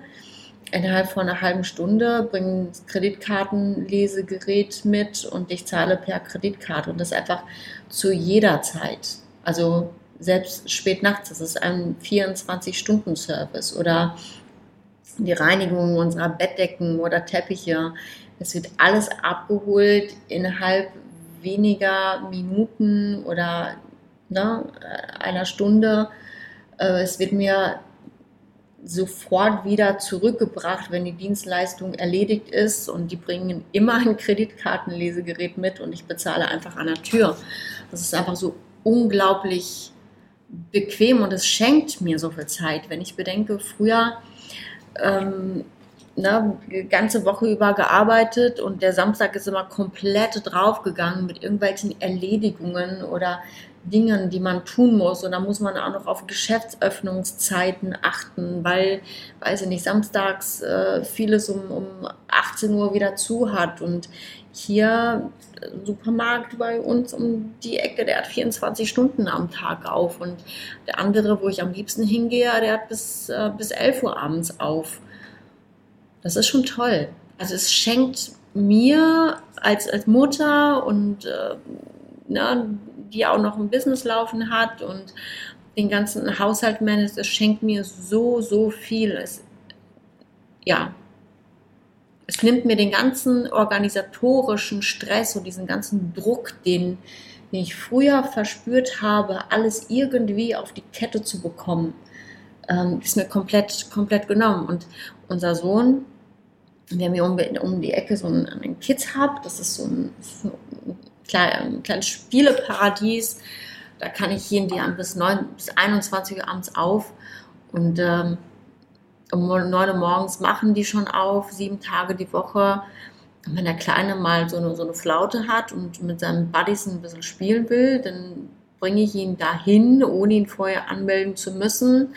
Speaker 3: innerhalb von einer halben Stunde, bringen das Kreditkartenlesegerät mit und ich zahle per Kreditkarte. Und das einfach zu jeder Zeit. Also selbst spät nachts, das ist ein 24-Stunden-Service oder die Reinigung unserer Bettdecken oder Teppiche. Es wird alles abgeholt innerhalb weniger Minuten oder ne, einer Stunde. Äh, es wird mir sofort wieder zurückgebracht, wenn die Dienstleistung erledigt ist und die bringen immer ein Kreditkartenlesegerät mit und ich bezahle einfach an der Tür. Das ist einfach so unglaublich bequem und es schenkt mir so viel Zeit. Wenn ich bedenke, früher ähm, ne, ganze Woche über gearbeitet und der Samstag ist immer komplett draufgegangen mit irgendwelchen Erledigungen oder Dingen, die man tun muss. Und da muss man auch noch auf Geschäftsöffnungszeiten achten, weil, weiß ich nicht, samstags äh, vieles um, um 18 Uhr wieder zu hat. Und hier äh, Supermarkt bei uns um die Ecke, der hat 24 Stunden am Tag auf. Und der andere, wo ich am liebsten hingehe, der hat bis, äh, bis 11 Uhr abends auf. Das ist schon toll. Also es schenkt mir als, als Mutter und äh, na, die auch noch ein Business laufen hat und den ganzen Haushalt managt, es schenkt mir so, so viel. Es, ja, es nimmt mir den ganzen organisatorischen Stress und diesen ganzen Druck, den, den ich früher verspürt habe, alles irgendwie auf die Kette zu bekommen, ähm, ist mir komplett, komplett genommen. Und unser Sohn, wir haben hier um, um die Ecke so ein, ein Kids Hub, das ist so ein, ein ein kleines Spieleparadies. Da kann ich jeden Tag bis, 9, bis 21 Uhr abends auf. Und ähm, um 9 Uhr morgens machen die schon auf, sieben Tage die Woche. Und wenn der Kleine mal so eine, so eine Flaute hat und mit seinen Buddies ein bisschen spielen will, dann bringe ich ihn dahin, ohne ihn vorher anmelden zu müssen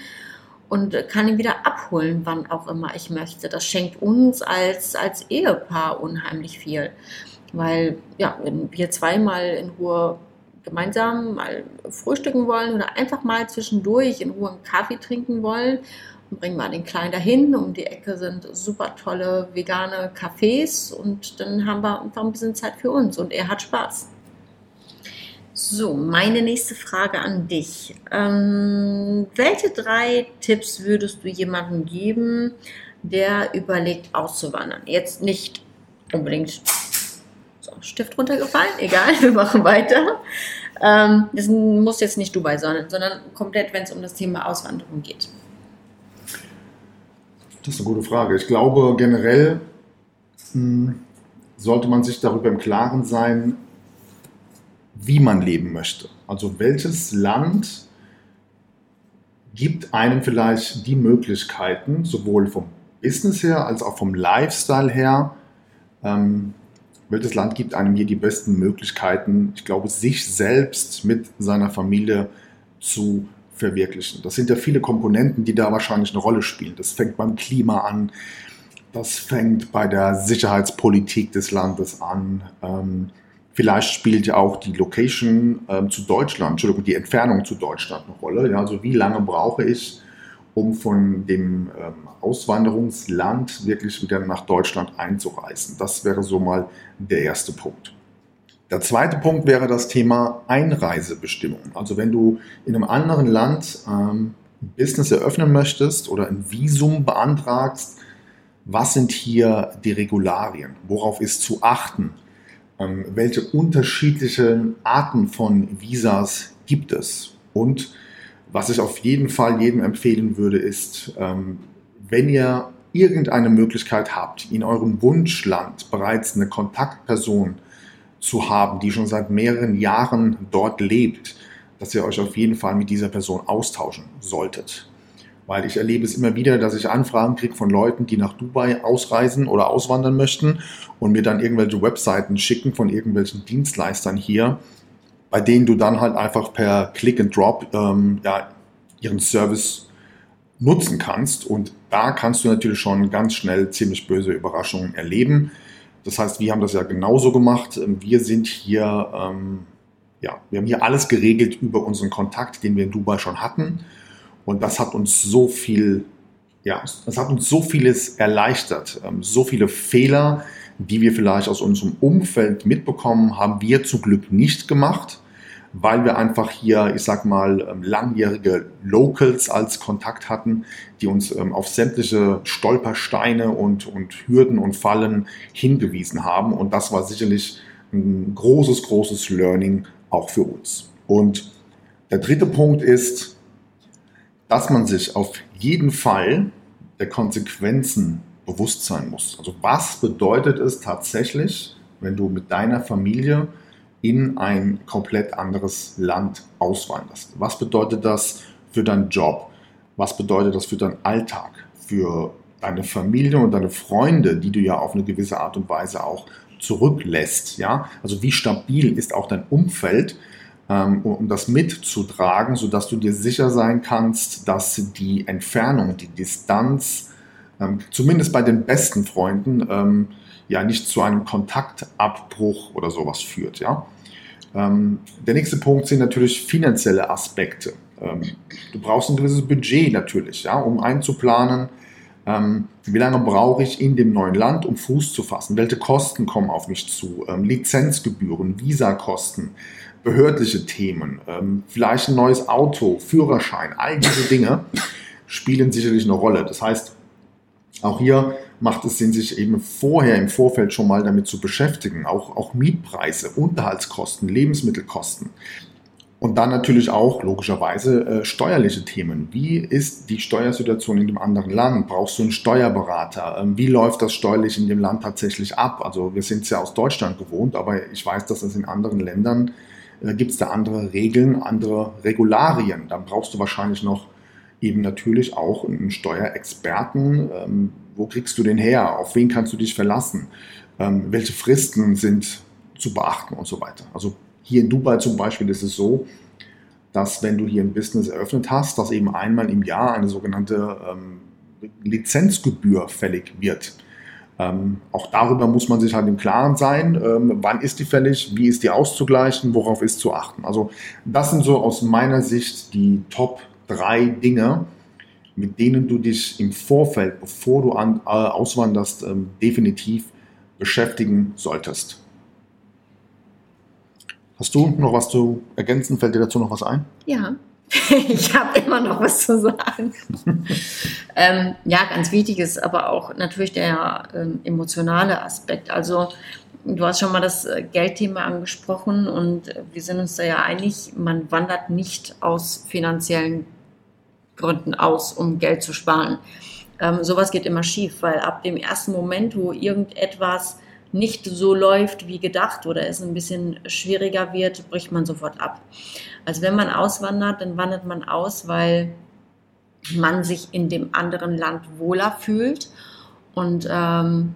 Speaker 3: und kann ihn wieder abholen, wann auch immer ich möchte. Das schenkt uns als, als Ehepaar unheimlich viel. Weil, ja, wenn wir zweimal in Ruhe gemeinsam mal frühstücken wollen oder einfach mal zwischendurch in Ruhe einen Kaffee trinken wollen, bringen wir den Kleinen dahin. Um die Ecke sind super tolle vegane Cafés und dann haben wir einfach ein bisschen Zeit für uns und er hat Spaß. So, meine nächste Frage an dich. Ähm, welche drei Tipps würdest du jemandem geben, der überlegt auszuwandern? Jetzt nicht unbedingt Stift runtergefallen, egal, wir machen weiter. Ähm, das muss jetzt nicht Dubai sein, sondern komplett, wenn es um das Thema Auswanderung geht.
Speaker 2: Das ist eine gute Frage. Ich glaube, generell mh, hm, sollte man sich darüber im Klaren sein, wie man leben möchte. Also welches Land gibt einem vielleicht die Möglichkeiten, sowohl vom Business her als auch vom Lifestyle her, ähm, welches Land gibt einem hier die besten Möglichkeiten, ich glaube, sich selbst mit seiner Familie zu verwirklichen. Das sind ja viele Komponenten, die da wahrscheinlich eine Rolle spielen. Das fängt beim Klima an, das fängt bei der Sicherheitspolitik des Landes an. Ähm, vielleicht spielt ja auch die Location ähm, zu Deutschland, Entschuldigung, die Entfernung zu Deutschland eine Rolle. Ja, also wie lange brauche ich, um von dem ähm, Auswanderungsland wirklich wieder nach Deutschland einzureisen. Das wäre so mal der erste Punkt. Der zweite Punkt wäre das Thema Einreisebestimmungen. Also wenn du in einem anderen Land ähm, ein Business eröffnen möchtest oder ein Visum beantragst, was sind hier die Regularien? Worauf ist zu achten? Ähm, welche unterschiedlichen Arten von Visas gibt es? Und was ich auf jeden Fall jedem empfehlen würde, ist, ähm, wenn ihr irgendeine Möglichkeit habt, in eurem Wunschland bereits eine Kontaktperson zu haben, die schon seit mehreren Jahren dort lebt, dass ihr euch auf jeden Fall mit dieser Person austauschen solltet. Weil ich erlebe es immer wieder, dass ich Anfragen kriege von Leuten, die nach Dubai ausreisen oder auswandern möchten und mir dann irgendwelche Webseiten schicken von irgendwelchen Dienstleistern hier, bei denen du dann halt einfach per Click and Drop ähm, ja, ihren Service nutzen kannst. Und da kannst du natürlich schon ganz schnell ziemlich böse Überraschungen erleben. Das heißt, wir haben das ja genauso gemacht. Wir sind hier, ähm, ja, wir haben hier alles geregelt über unseren Kontakt, den wir in Dubai schon hatten. Und das hat uns so viel, ja, das hat uns so vieles erleichtert. Ähm, so viele Fehler, die wir vielleicht aus unserem Umfeld mitbekommen, haben wir zum Glück nicht gemacht weil wir einfach hier, ich sag mal, ähm, langjährige Locals als Kontakt hatten, die uns ähm, auf sämtliche Stolpersteine und, und Hürden und Fallen hingewiesen haben. Und das war sicherlich ein großes, großes Learning auch für uns. Und der dritte Punkt ist, dass man sich auf jeden Fall der Konsequenzen bewusst sein muss. Also was bedeutet es tatsächlich, wenn du mit deiner Familie in ein komplett anderes Land auswanderst. Was bedeutet das für deinen Job? Was bedeutet das für deinen Alltag? Für deine Familie und deine Freunde, die du ja auf eine gewisse Art und Weise auch zurücklässt. Ja? Also wie stabil ist auch dein Umfeld, ähm, um das mitzutragen, sodass du dir sicher sein kannst, dass die Entfernung, die Distanz, ähm, zumindest bei den besten Freunden, ähm, ja nicht zu einem Kontaktabbruch oder sowas führt. Ja? Ähm, der nächste Punkt sind natürlich finanzielle Aspekte. Ähm, du brauchst ein gewisses Budget natürlich, ja, um einzuplanen, ähm, wie lange brauche ich in dem neuen Land, um Fuß zu fassen, welche Kosten kommen auf mich zu, Lizenzgebühren, Visakosten, behördliche Themen, ähm, vielleicht ein neues Auto, Führerschein, all diese Dinge spielen sicherlich eine Rolle. Das heißt, auch hier macht es Sinn, sich eben vorher im Vorfeld schon mal damit zu beschäftigen. Auch, auch Mietpreise, Unterhaltskosten, Lebensmittelkosten. Und dann natürlich auch logischerweise äh, steuerliche Themen. Wie ist die Steuersituation in dem anderen Land? Brauchst du einen Steuerberater? Ähm, wie läuft das steuerlich in dem Land tatsächlich ab? Also wir sind es ja aus Deutschland gewohnt, aber ich weiß, dass es in anderen Ländern gibt es da andere Regeln, andere Regularien. Dann brauchst du wahrscheinlich noch eben natürlich auch einen Steuerexperten. Ähm, wo kriegst du den her? Auf wen kannst du dich verlassen? Ähm, welche Fristen sind zu beachten und so weiter. Also hier in Dubai zum Beispiel ist es so, dass wenn du hier ein Business eröffnet hast, dass eben einmal im Jahr eine sogenannte ähm, Lizenzgebühr fällig wird. Ähm, auch darüber muss man sich halt im Klaren sein, ähm, wann ist die fällig, wie ist die auszugleichen, worauf ist zu achten. Also das sind so aus meiner Sicht die Top drei Dinge, mit denen du dich im Vorfeld, bevor du an, äh, auswanderst, ähm, definitiv beschäftigen solltest. Hast du noch was zu ergänzen? Fällt dir dazu noch was ein?
Speaker 3: Ja, ich habe immer noch was zu sagen. ähm, ja, ganz wichtig ist aber auch natürlich der ähm, emotionale Aspekt. Also du hast schon mal das äh, Geldthema angesprochen und wir sind uns da ja einig, man wandert nicht aus finanziellen Gründen aus, um Geld zu sparen. Ähm, sowas geht immer schief, weil ab dem ersten Moment, wo irgendetwas nicht so läuft wie gedacht oder es ein bisschen schwieriger wird, bricht man sofort ab. Also wenn man auswandert, dann wandert man aus, weil man sich in dem anderen Land wohler fühlt und ähm,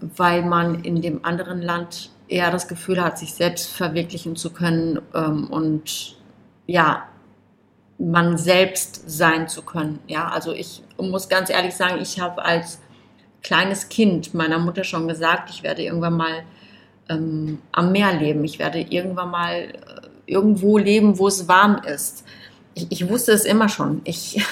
Speaker 3: weil man in dem anderen Land eher das Gefühl hat, sich selbst verwirklichen zu können ähm, und ja, man selbst sein zu können. Ja, also ich muss ganz ehrlich sagen, ich habe als kleines Kind meiner Mutter schon gesagt, ich werde irgendwann mal ähm, am Meer leben. Ich werde irgendwann mal äh, irgendwo leben, wo es warm ist. Ich, ich wusste es immer schon. Ich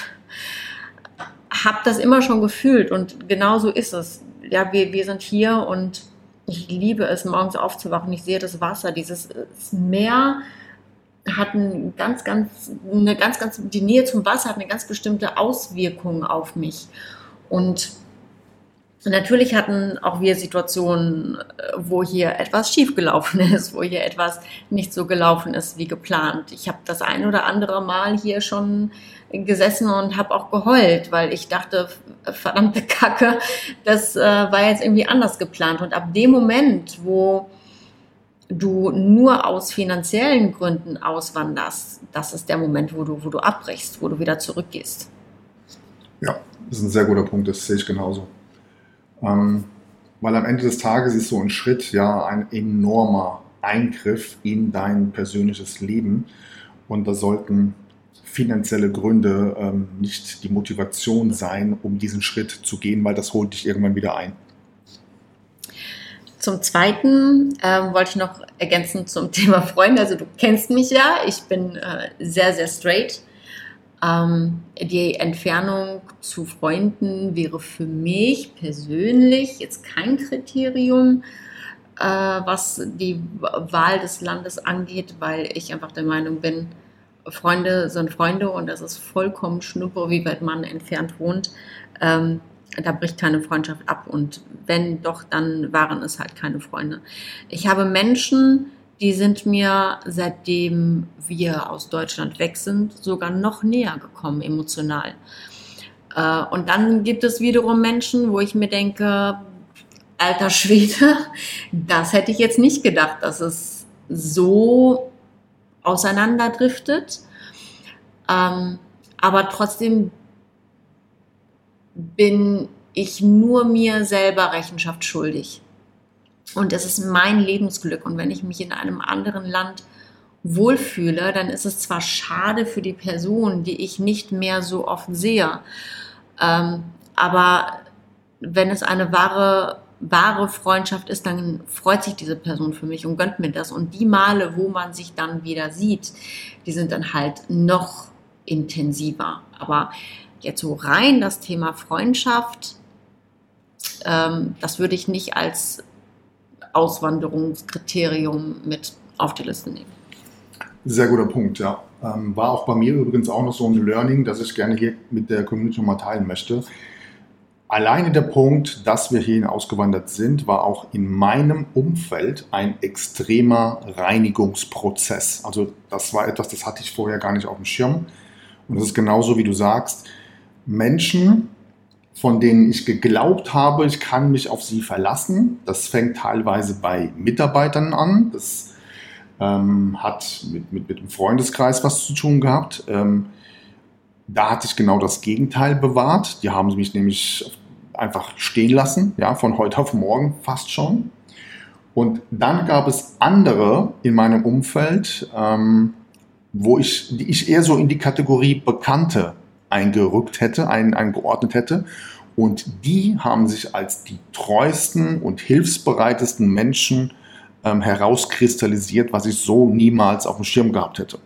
Speaker 3: habe das immer schon gefühlt und genau so ist es. Ja, wir, wir sind hier und ich liebe es, morgens aufzuwachen. Ich sehe das Wasser, dieses Meer hat ein ganz, ganz, eine ganz, ganz, die Nähe zum Wasser hat eine ganz bestimmte Auswirkung auf mich. Und natürlich hatten auch wir Situationen, wo hier etwas schiefgelaufen ist, wo hier etwas nicht so gelaufen ist wie geplant. Ich habe das ein oder andere Mal hier schon gesessen und habe auch geheult, weil ich dachte, verdammte Kacke, das äh, war jetzt irgendwie anders geplant. Und ab dem Moment, wo du nur aus finanziellen Gründen auswanderst, das ist der Moment, wo du, wo du abbrichst, wo du wieder zurückgehst.
Speaker 2: Ja, das ist ein sehr guter Punkt, das sehe ich genauso. Ähm, weil am Ende des Tages ist so ein Schritt ja ein enormer Eingriff in dein persönliches Leben und da sollten finanzielle Gründe ähm, nicht die Motivation sein, um diesen Schritt zu gehen, weil das holt dich irgendwann wieder ein.
Speaker 3: zum Zweiten ähm, wollte ich noch ergänzen zum Thema Freunde. Also du kennst mich ja, ich bin äh, sehr, sehr straight. Ähm, die Entfernung zu Freunden wäre für mich persönlich jetzt kein Kriterium, äh, was die Wahl des Landes angeht, weil ich einfach der Meinung bin, Freunde sind Freunde und das ist vollkommen schnuppe, wie weit man entfernt wohnt. Ähm, da bricht keine Freundschaft ab und wenn doch, dann waren es halt keine Freunde. Ich habe Menschen, die sind mir, seitdem wir aus Deutschland weg sind, sogar noch näher gekommen emotional. Äh, und dann gibt es wiederum Menschen, wo ich mir denke, alter Schwede, das hätte ich jetzt nicht gedacht, dass es so auseinanderdriftet. Ähm, aber trotzdem bin ich nur mir selber Rechenschaft schuldig. Und es ist mein Lebensglück. Und wenn ich mich in einem anderen Land wohlfühle, dann ist es zwar schade für die Person, die ich nicht mehr so oft sehe, ähm, aber wenn es eine wahre, wahre Freundschaft ist, dann freut sich diese Person für mich und gönnt mir das. Und die Male, wo man sich dann wieder sieht, die sind dann halt noch intensiver. Aber jetzt so rein das Thema Freundschaft, ähm, das würde ich nicht als Auswanderungskriterium mit auf die Liste nehmen.
Speaker 2: Sehr guter Punkt, ja. Ähm, war auch bei mir übrigens auch noch so ein Learning, das ich gerne hier mit der Community mal teilen möchte. Alleine der Punkt, dass wir hierhin ausgewandert sind, war auch in meinem Umfeld ein extremer Reinigungsprozess. Also das war etwas, das hatte ich vorher gar nicht auf dem Schirm. Und das ist genauso, wie du sagst, Menschen, von denen ich geglaubt habe, ich kann mich auf sie verlassen. Das fängt teilweise bei Mitarbeitern an. Das ähm, hat mit, mit, mit dem Freundeskreis was zu tun gehabt. Ähm, da hatte ich genau das Gegenteil bewahrt. Die haben mich nämlich einfach stehen lassen, ja, von heute auf morgen fast schon. Und dann gab es andere in meinem Umfeld, ähm, wo ich, die ich eher so in die Kategorie Bekannte eingerückt hätte, ein, eingeordnet hätte. Und die haben sich als die treuesten und hilfsbereitesten Menschen ähm, herauskristallisiert, was ich so niemals auf dem Schirm gehabt hätte.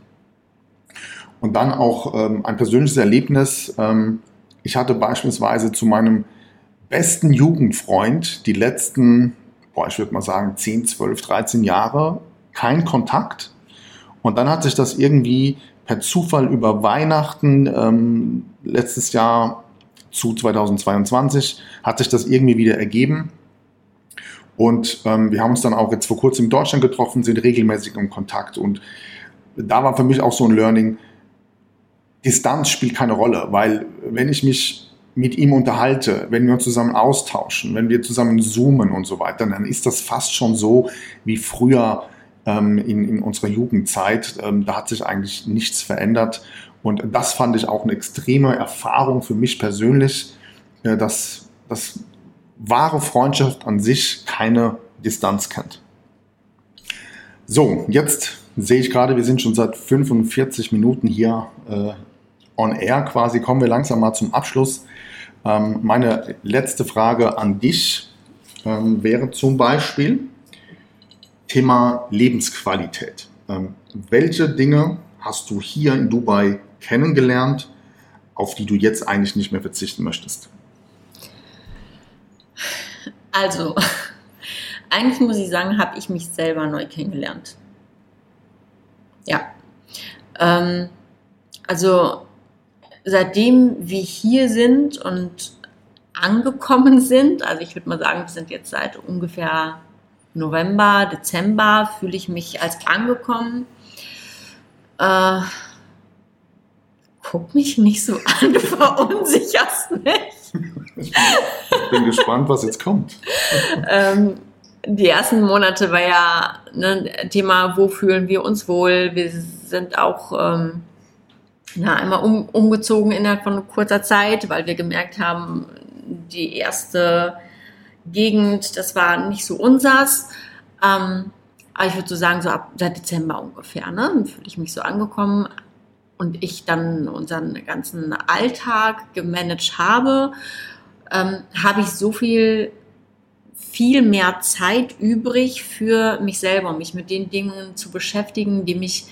Speaker 2: Und dann auch ähm, ein persönliches Erlebnis. Ähm, ich hatte beispielsweise zu meinem besten Jugendfreund die letzten, boah, ich würde mal sagen, 10, 12, 13 Jahre kein Kontakt. Und dann hat sich das irgendwie per Zufall über Weihnachten ähm, letztes Jahr zu 2022 hat sich das irgendwie wieder ergeben. Und ähm, wir haben uns dann auch jetzt vor kurzem in Deutschland getroffen, sind regelmäßig im Kontakt. Und da war für mich auch so ein Learning, Distanz spielt keine Rolle, weil wenn ich mich mit ihm unterhalte, wenn wir uns zusammen austauschen, wenn wir zusammen zoomen und so weiter, dann ist das fast schon so wie früher ähm, in, in unserer Jugendzeit. Ähm, da hat sich eigentlich nichts verändert. Und das fand ich auch eine extreme Erfahrung für mich persönlich, äh, dass, dass wahre Freundschaft an sich keine Distanz kennt. So, jetzt sehe ich gerade, wir sind schon seit 45 Minuten hier äh, on air quasi. Kommen wir langsam mal zum Abschluss. Ähm, meine letzte Frage an dich ähm, wäre zum Beispiel, Thema Lebensqualität. Ähm, welche Dinge hast du hier in Dubai kennengelernt, auf die du jetzt eigentlich nicht mehr verzichten möchtest?
Speaker 3: Also, eigentlich muss ich sagen, habe ich mich selber neu kennengelernt. Ja. Ähm, also, seitdem wir hier sind und angekommen sind, also ich würde mal sagen, wir sind jetzt seit ungefähr November, Dezember fühle ich mich als angekommen. Äh, guck mich nicht so an, du verunsicherst mich.
Speaker 2: Ich bin gespannt, was jetzt kommt.
Speaker 3: ähm, die ersten Monate war ja ne, Thema, wo fühlen wir uns wohl. Wir sind auch ähm, ja, einmal um, umgezogen innerhalb von kurzer Zeit, weil wir gemerkt haben, die erste Gegend, das war nicht so unsers. Ähm, aber ich würde so sagen, so ab seit Dezember ungefähr, ne, fühle ich mich so angekommen und ich dann unseren ganzen Alltag gemanagt habe, ähm, habe ich so viel viel mehr Zeit übrig für mich selber, mich mit den Dingen zu beschäftigen, die mich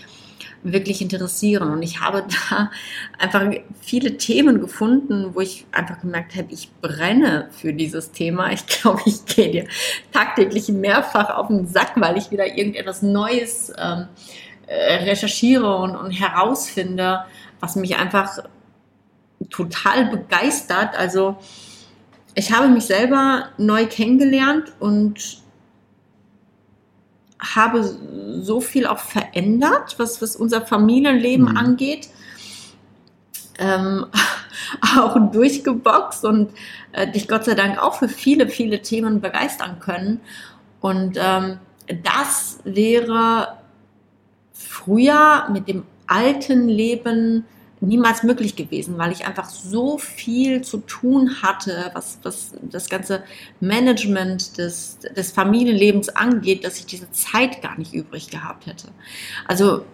Speaker 3: wirklich interessieren. Und ich habe da einfach viele Themen gefunden, wo ich einfach gemerkt habe, ich brenne für dieses Thema. Ich glaube, ich gehe dir tagtäglich mehrfach auf den Sack, weil ich wieder irgendetwas Neues ähm, äh, recherchiere und, und herausfinde, was mich einfach total begeistert. Also ich habe mich selber neu kennengelernt und habe so viel auch verändert, was, was unser Familienleben mhm. angeht. Ähm, auch durchgeboxt und äh, dich Gott sei Dank auch für viele, viele Themen begeistern können. Und ähm, das wäre früher mit dem alten Leben niemals möglich gewesen, weil ich einfach so viel zu tun hatte, was, was das ganze Management des, des Familienlebens angeht, dass ich diese Zeit gar nicht übrig gehabt hätte. Also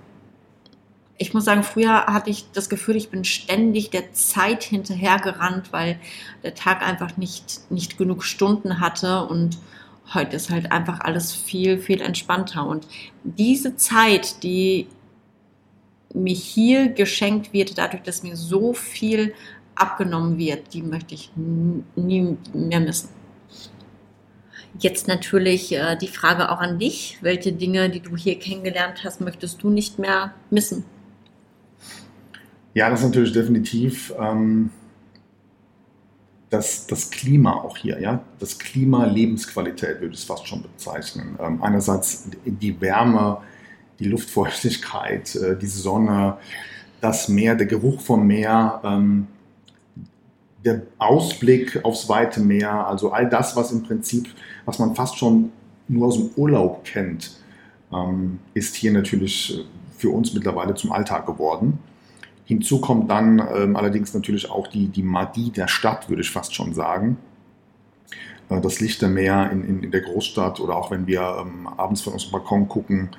Speaker 3: ich muss sagen, früher hatte ich das Gefühl, ich bin ständig der Zeit hinterhergerannt, weil der Tag einfach nicht, nicht genug Stunden hatte und heute ist halt einfach alles viel, viel entspannter. Und diese Zeit, die mir hier geschenkt wird, dadurch, dass mir so viel abgenommen wird, die möchte ich nie mehr missen. Jetzt natürlich äh, die Frage auch an dich. Welche Dinge, die du hier kennengelernt hast, möchtest du nicht mehr missen?
Speaker 2: Ja, das ist natürlich definitiv ähm, das, das Klima auch hier. Ja? Das Klima Lebensqualität würde ich es fast schon bezeichnen. Ähm, einerseits die Wärme, die Luftfeuchtigkeit, äh, die Sonne, das Meer, der Geruch vom Meer, ähm, der Ausblick aufs weite Meer, also all das, was im Prinzip, was man fast schon nur aus dem Urlaub kennt, ähm, ist hier natürlich für uns mittlerweile zum Alltag geworden. Hinzu kommt dann ähm, allerdings natürlich auch die, die Magie der Stadt, würde ich fast schon sagen. Äh, das Lichtermeer in, in, in, der Großstadt oder auch wenn wir ähm, abends von unserem Balkon gucken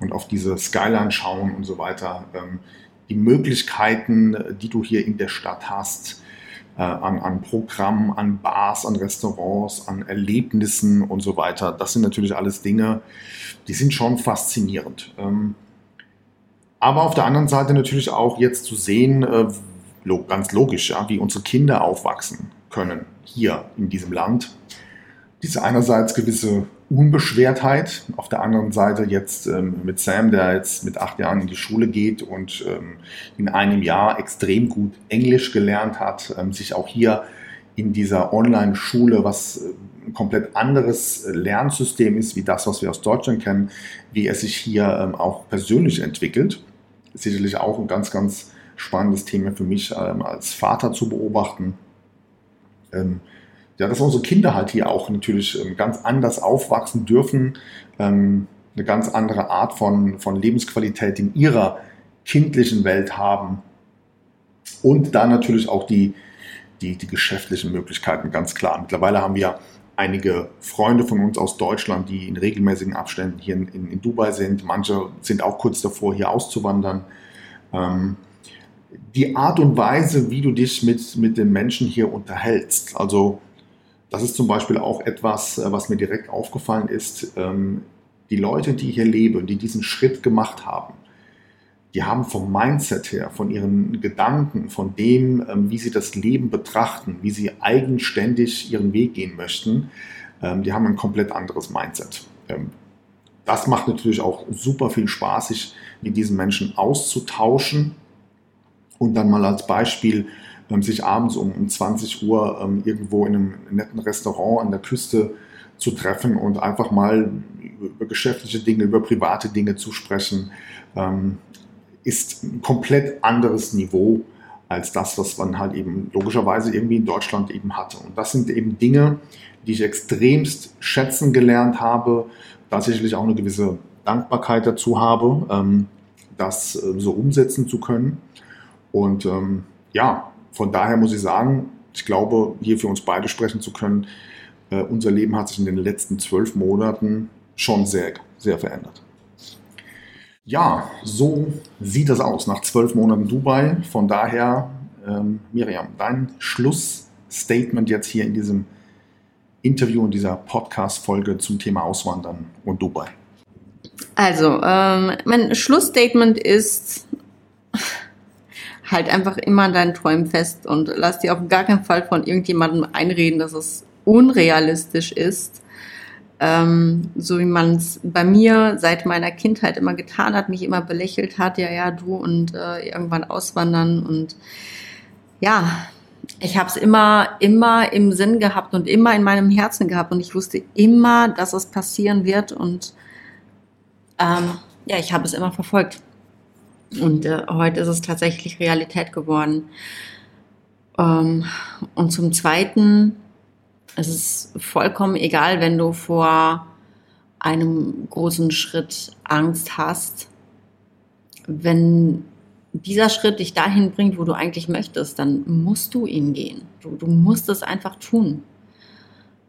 Speaker 2: und auf diese Skyline schauen und so weiter. Ähm, die Möglichkeiten, die du hier in der Stadt hast, äh, an, an Programmen, an Bars, an Restaurants, an Erlebnissen und so weiter, das sind natürlich alles Dinge, die sind schon faszinierend. Ähm, aber auf der anderen Seite natürlich auch jetzt zu sehen, äh, ganz logisch, ja, wie unsere Kinder aufwachsen können hier in diesem Land. Diese einerseits gewisse Unbeschwertheit, auf der anderen Seite jetzt ähm, mit Sam, der jetzt mit acht Jahren in die Schule geht und ähm, in einem Jahr extrem gut Englisch gelernt hat, ähm, sich auch hier in dieser Online-Schule, was äh, ein komplett anderes Lernsystem ist, wie das, was wir aus Deutschland kennen, wie er sich hier ähm, auch persönlich entwickelt. Sicherlich auch ein ganz, ganz spannendes Thema für mich ähm, als Vater zu beobachten ähm, ja, dass unsere Kinder halt hier auch natürlich ähm, ganz anders aufwachsen dürfen, ähm, eine ganz andere Art von, von Lebensqualität in ihrer kindlichen Welt haben und dann natürlich auch die, die, die geschäftlichen Möglichkeiten, ganz klar. Mittlerweile haben wir einige Freunde von uns aus Deutschland, die in regelmäßigen Abständen hier in, in, in Dubai sind. Manche sind auch kurz davor, hier auszuwandern. Ähm, die Art und Weise, wie du dich mit, mit den Menschen hier unterhältst. Also das ist zum Beispiel auch etwas, äh, was mir direkt aufgefallen ist. Ähm, die Leute, die hier leben, die diesen Schritt gemacht haben, die haben vom Mindset her, von ihren Gedanken, von dem, ähm, wie sie das Leben betrachten, wie sie eigenständig ihren Weg gehen möchten, ähm, die haben ein komplett anderes Mindset. Das macht natürlich auch super viel Spaß, sich mit diesen Menschen auszutauschen und dann mal als Beispiel ähm, sich abends um, 20 Uhr ähm, irgendwo in einem netten Restaurant an der Küste zu treffen und einfach mal über geschäftliche Dinge, über private Dinge zu sprechen, ähm, ist ein komplett anderes Niveau als das, was man halt eben logischerweise irgendwie in Deutschland eben hatte. Und das sind eben Dinge, die ich extremst schätzen gelernt habe, da sicherlich auch eine gewisse Dankbarkeit dazu habe, das äh, so umsetzen zu können. Und ähm, ja, von daher muss ich sagen, ich glaube, hier für uns beide sprechen zu können, äh, unser Leben hat sich in den letzten zwölf Monaten schon sehr, sehr verändert. Ja, so sieht das aus nach zwölf Monaten Dubai. Von daher, ähm, Miriam, dein Schlussstatement jetzt hier in diesem Interview, in dieser Podcast-Folge zum Thema Auswandern und Dubai?
Speaker 3: Also, ähm, mein Schlussstatement ist, halt einfach immer an deinen Träumen fest und lass dir auf gar keinen Fall von irgendjemandem einreden, dass es unrealistisch ist. Ähm, so wie man es bei mir seit meiner Kindheit immer getan hat, mich immer belächelt hat, ja, ja, du und äh, irgendwann auswandern und ja, ich habe es immer, immer im Sinn gehabt und immer in meinem Herzen gehabt und ich wusste immer, dass es passieren wird und ähm, ja, ich habe es immer verfolgt. Und äh, heute ist es tatsächlich Realität geworden. Ähm, und zum Zweiten, es ist vollkommen egal, wenn du vor einem großen Schritt Angst hast. Wenn dieser Schritt dich dahin bringt, wo du eigentlich möchtest, dann musst du ihn gehen. Du, du musst es einfach tun.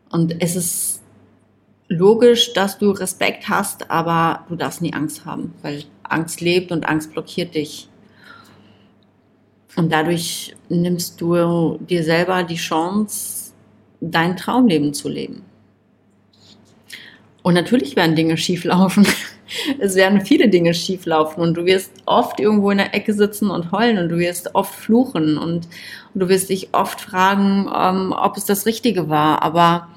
Speaker 3: Und es ist logisch, dass du Respekt hast, aber du darfst nie Angst haben, weil Angst lebt und Angst blockiert dich. Und dadurch nimmst du dir selber die Chance, dein Traumleben zu leben. Und natürlich werden Dinge schieflaufen. Es werden viele Dinge schieflaufen und du wirst oft irgendwo in der Ecke sitzen und heulen und du wirst oft fluchen und, und du wirst dich oft fragen, ähm, ob es das Richtige war. Aber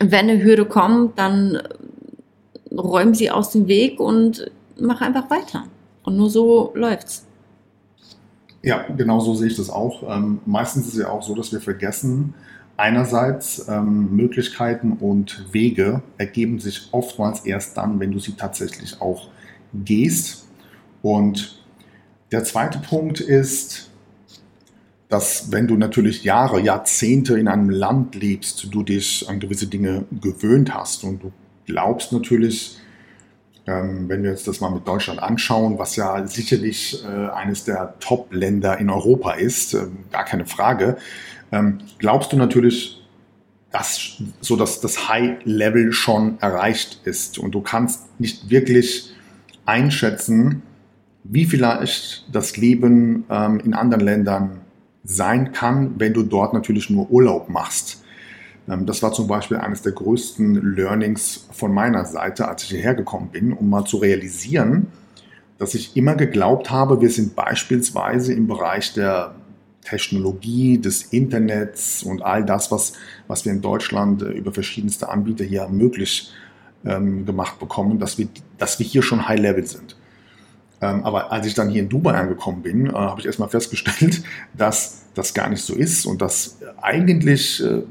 Speaker 3: wenn eine Hürde kommt, dann räum sie aus dem Weg und mach einfach weiter. Und nur so läuft's.
Speaker 2: Ja, genau so sehe ich das auch. Ähm, meistens ist es ja auch so, dass wir vergessen, einerseits ähm, Möglichkeiten und Wege ergeben sich oftmals erst dann, wenn du sie tatsächlich auch gehst. Und der zweite Punkt ist, dass wenn du natürlich Jahre, Jahrzehnte in einem Land lebst, du dich an gewisse Dinge gewöhnt hast und du glaubst natürlich, ähm, wenn wir uns das mal mit Deutschland anschauen, was ja sicherlich äh, eines der Top-Länder in Europa ist, äh, gar keine Frage, ähm, glaubst du natürlich, dass so dass das High-Level schon erreicht ist und du kannst nicht wirklich einschätzen, wie vielleicht das Leben ähm, in anderen Ländern sein kann, wenn du dort natürlich nur Urlaub machst. Ähm, das war zum Beispiel eines der größten Learnings von meiner Seite, als ich hierher gekommen bin, um mal zu realisieren, dass ich immer geglaubt habe, wir sind beispielsweise im Bereich der Technologie, des Internets und all das, was, was wir in Deutschland äh, über verschiedenste Anbieter hier möglich ähm, gemacht bekommen, dass wir, dass wir hier schon High-Level sind. Ähm, aber als ich dann hier in Dubai angekommen bin, äh, habe ich erstmal festgestellt, dass das gar nicht so ist und dass eigentlich äh,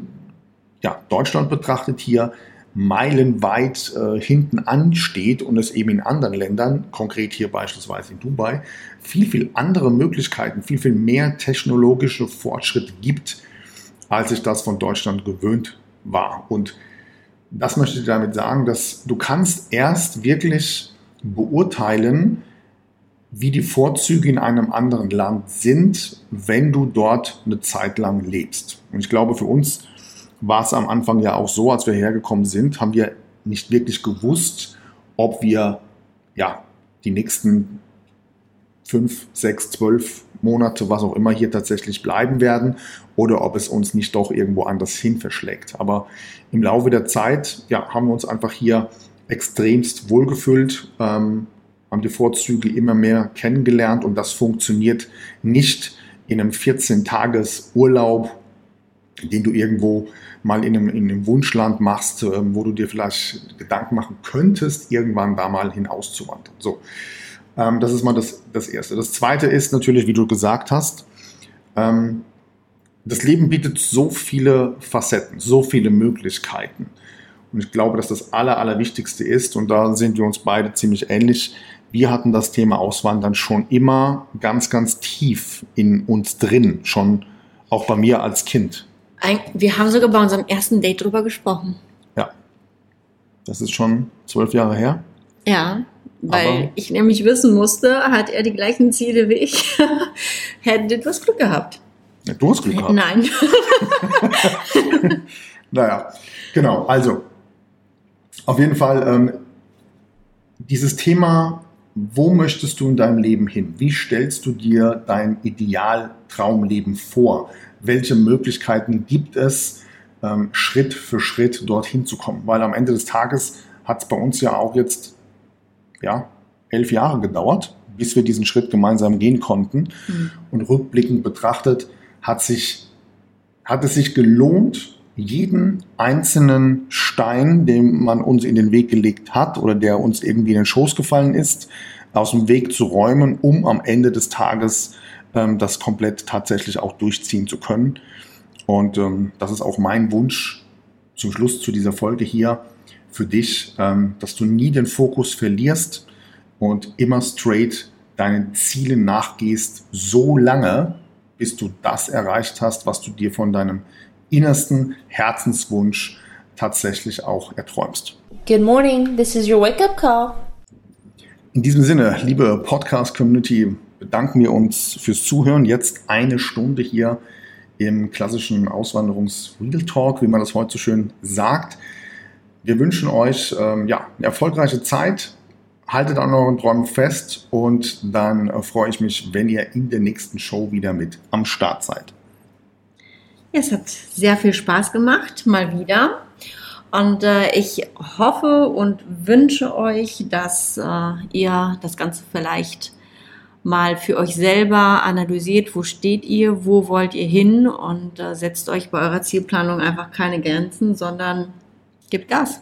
Speaker 2: ja, Deutschland betrachtet hier meilenweit äh, hinten ansteht und es eben in anderen Ländern, konkret hier beispielsweise in Dubai, viel, viel andere Möglichkeiten, viel, viel mehr technologische Fortschritte gibt, als ich das von Deutschland gewöhnt war. Und das möchte ich damit sagen, dass du kannst erst wirklich beurteilen, wie die Vorzüge in einem anderen Land sind, wenn du dort eine Zeit lang lebst. Und ich glaube, für uns war es am Anfang ja auch so, als wir hergekommen sind, haben wir nicht wirklich gewusst, ob wir ja die nächsten fünf, sechs, zwölf Monate, was auch immer hier tatsächlich bleiben werden oder ob es uns nicht doch irgendwo anders hin verschlägt. Aber im Laufe der Zeit ja, haben wir uns einfach hier extremst wohlgefühlt, ähm, haben die Vorzüge immer mehr kennengelernt und das funktioniert nicht in einem 14-Tages-Urlaub, den du irgendwo mal in einem, in einem Wunschland machst, ähm, wo du dir vielleicht Gedanken machen könntest, irgendwann da mal hinauszuwandern. So, ähm, das ist mal das, das Erste. Das Zweite ist natürlich, wie du gesagt hast, ähm, das Leben bietet so viele Facetten, so viele Möglichkeiten. Und ich glaube, dass das Aller, Allerwichtigste ist, und da sind wir uns beide ziemlich ähnlich, wir hatten das Thema Auswandern schon immer ganz, ganz tief in uns drin, schon auch bei mir als Kind.
Speaker 3: Wir haben sogar bei unserem ersten Date drüber gesprochen.
Speaker 2: Ja. Das ist schon zwölf Jahre her.
Speaker 3: Ja, weil Aber ich nämlich wissen musste, hat er die gleichen Ziele wie ich, hätte etwas Glück gehabt.
Speaker 2: Ja, du hast Glück gehabt.
Speaker 3: Nein.
Speaker 2: naja, genau. Also, auf jeden Fall, ähm, dieses Thema wo möchtest du in deinem Leben hin? Wie stellst du dir dein Idealtraumleben vor? Welche Möglichkeiten gibt es? ähm, Schritt für Schritt dorthin zu kommen. Weil am Ende des Tages hat es bei uns ja auch jetzt ja, elf Jahre gedauert, bis wir diesen Schritt gemeinsam gehen konnten. Mhm. Und rückblickend betrachtet hat, sich, hat es sich gelohnt, jeden einzelnen Stein, den man uns in den Weg gelegt hat oder der uns irgendwie in den Schoß gefallen ist, aus dem Weg zu räumen, um am Ende des Tages ähm, das komplett tatsächlich auch durchziehen zu können. Und ähm, das ist auch mein Wunsch zum Schluss zu dieser Folge hier für dich, ähm, dass du nie den Fokus verlierst und immer straight deinen Zielen nachgehst, so lange, bis du das erreicht hast, was du dir von deinem innersten Herzenswunsch tatsächlich auch erträumst.
Speaker 4: Good morning, this is your wake-up call.
Speaker 2: In diesem Sinne, liebe Podcast-Community, bedanken wir uns fürs Zuhören. Jetzt eine Stunde hier im klassischen Auswanderungs-Real Talk, wie man das heute so schön sagt. Wir wünschen euch ähm, ja, eine erfolgreiche Zeit. Haltet an euren Träumen fest und dann äh, freue ich mich, wenn ihr in der nächsten Show wieder mit am Start seid.
Speaker 3: es hat sehr viel Spaß gemacht, mal wieder. Und äh, ich hoffe und wünsche euch, dass äh, ihr das Ganze vielleicht mal für euch selber analysiert, wo steht ihr, wo wollt ihr hin und äh, setzt euch bei eurer Zielplanung einfach keine Grenzen, sondern gebt Gas.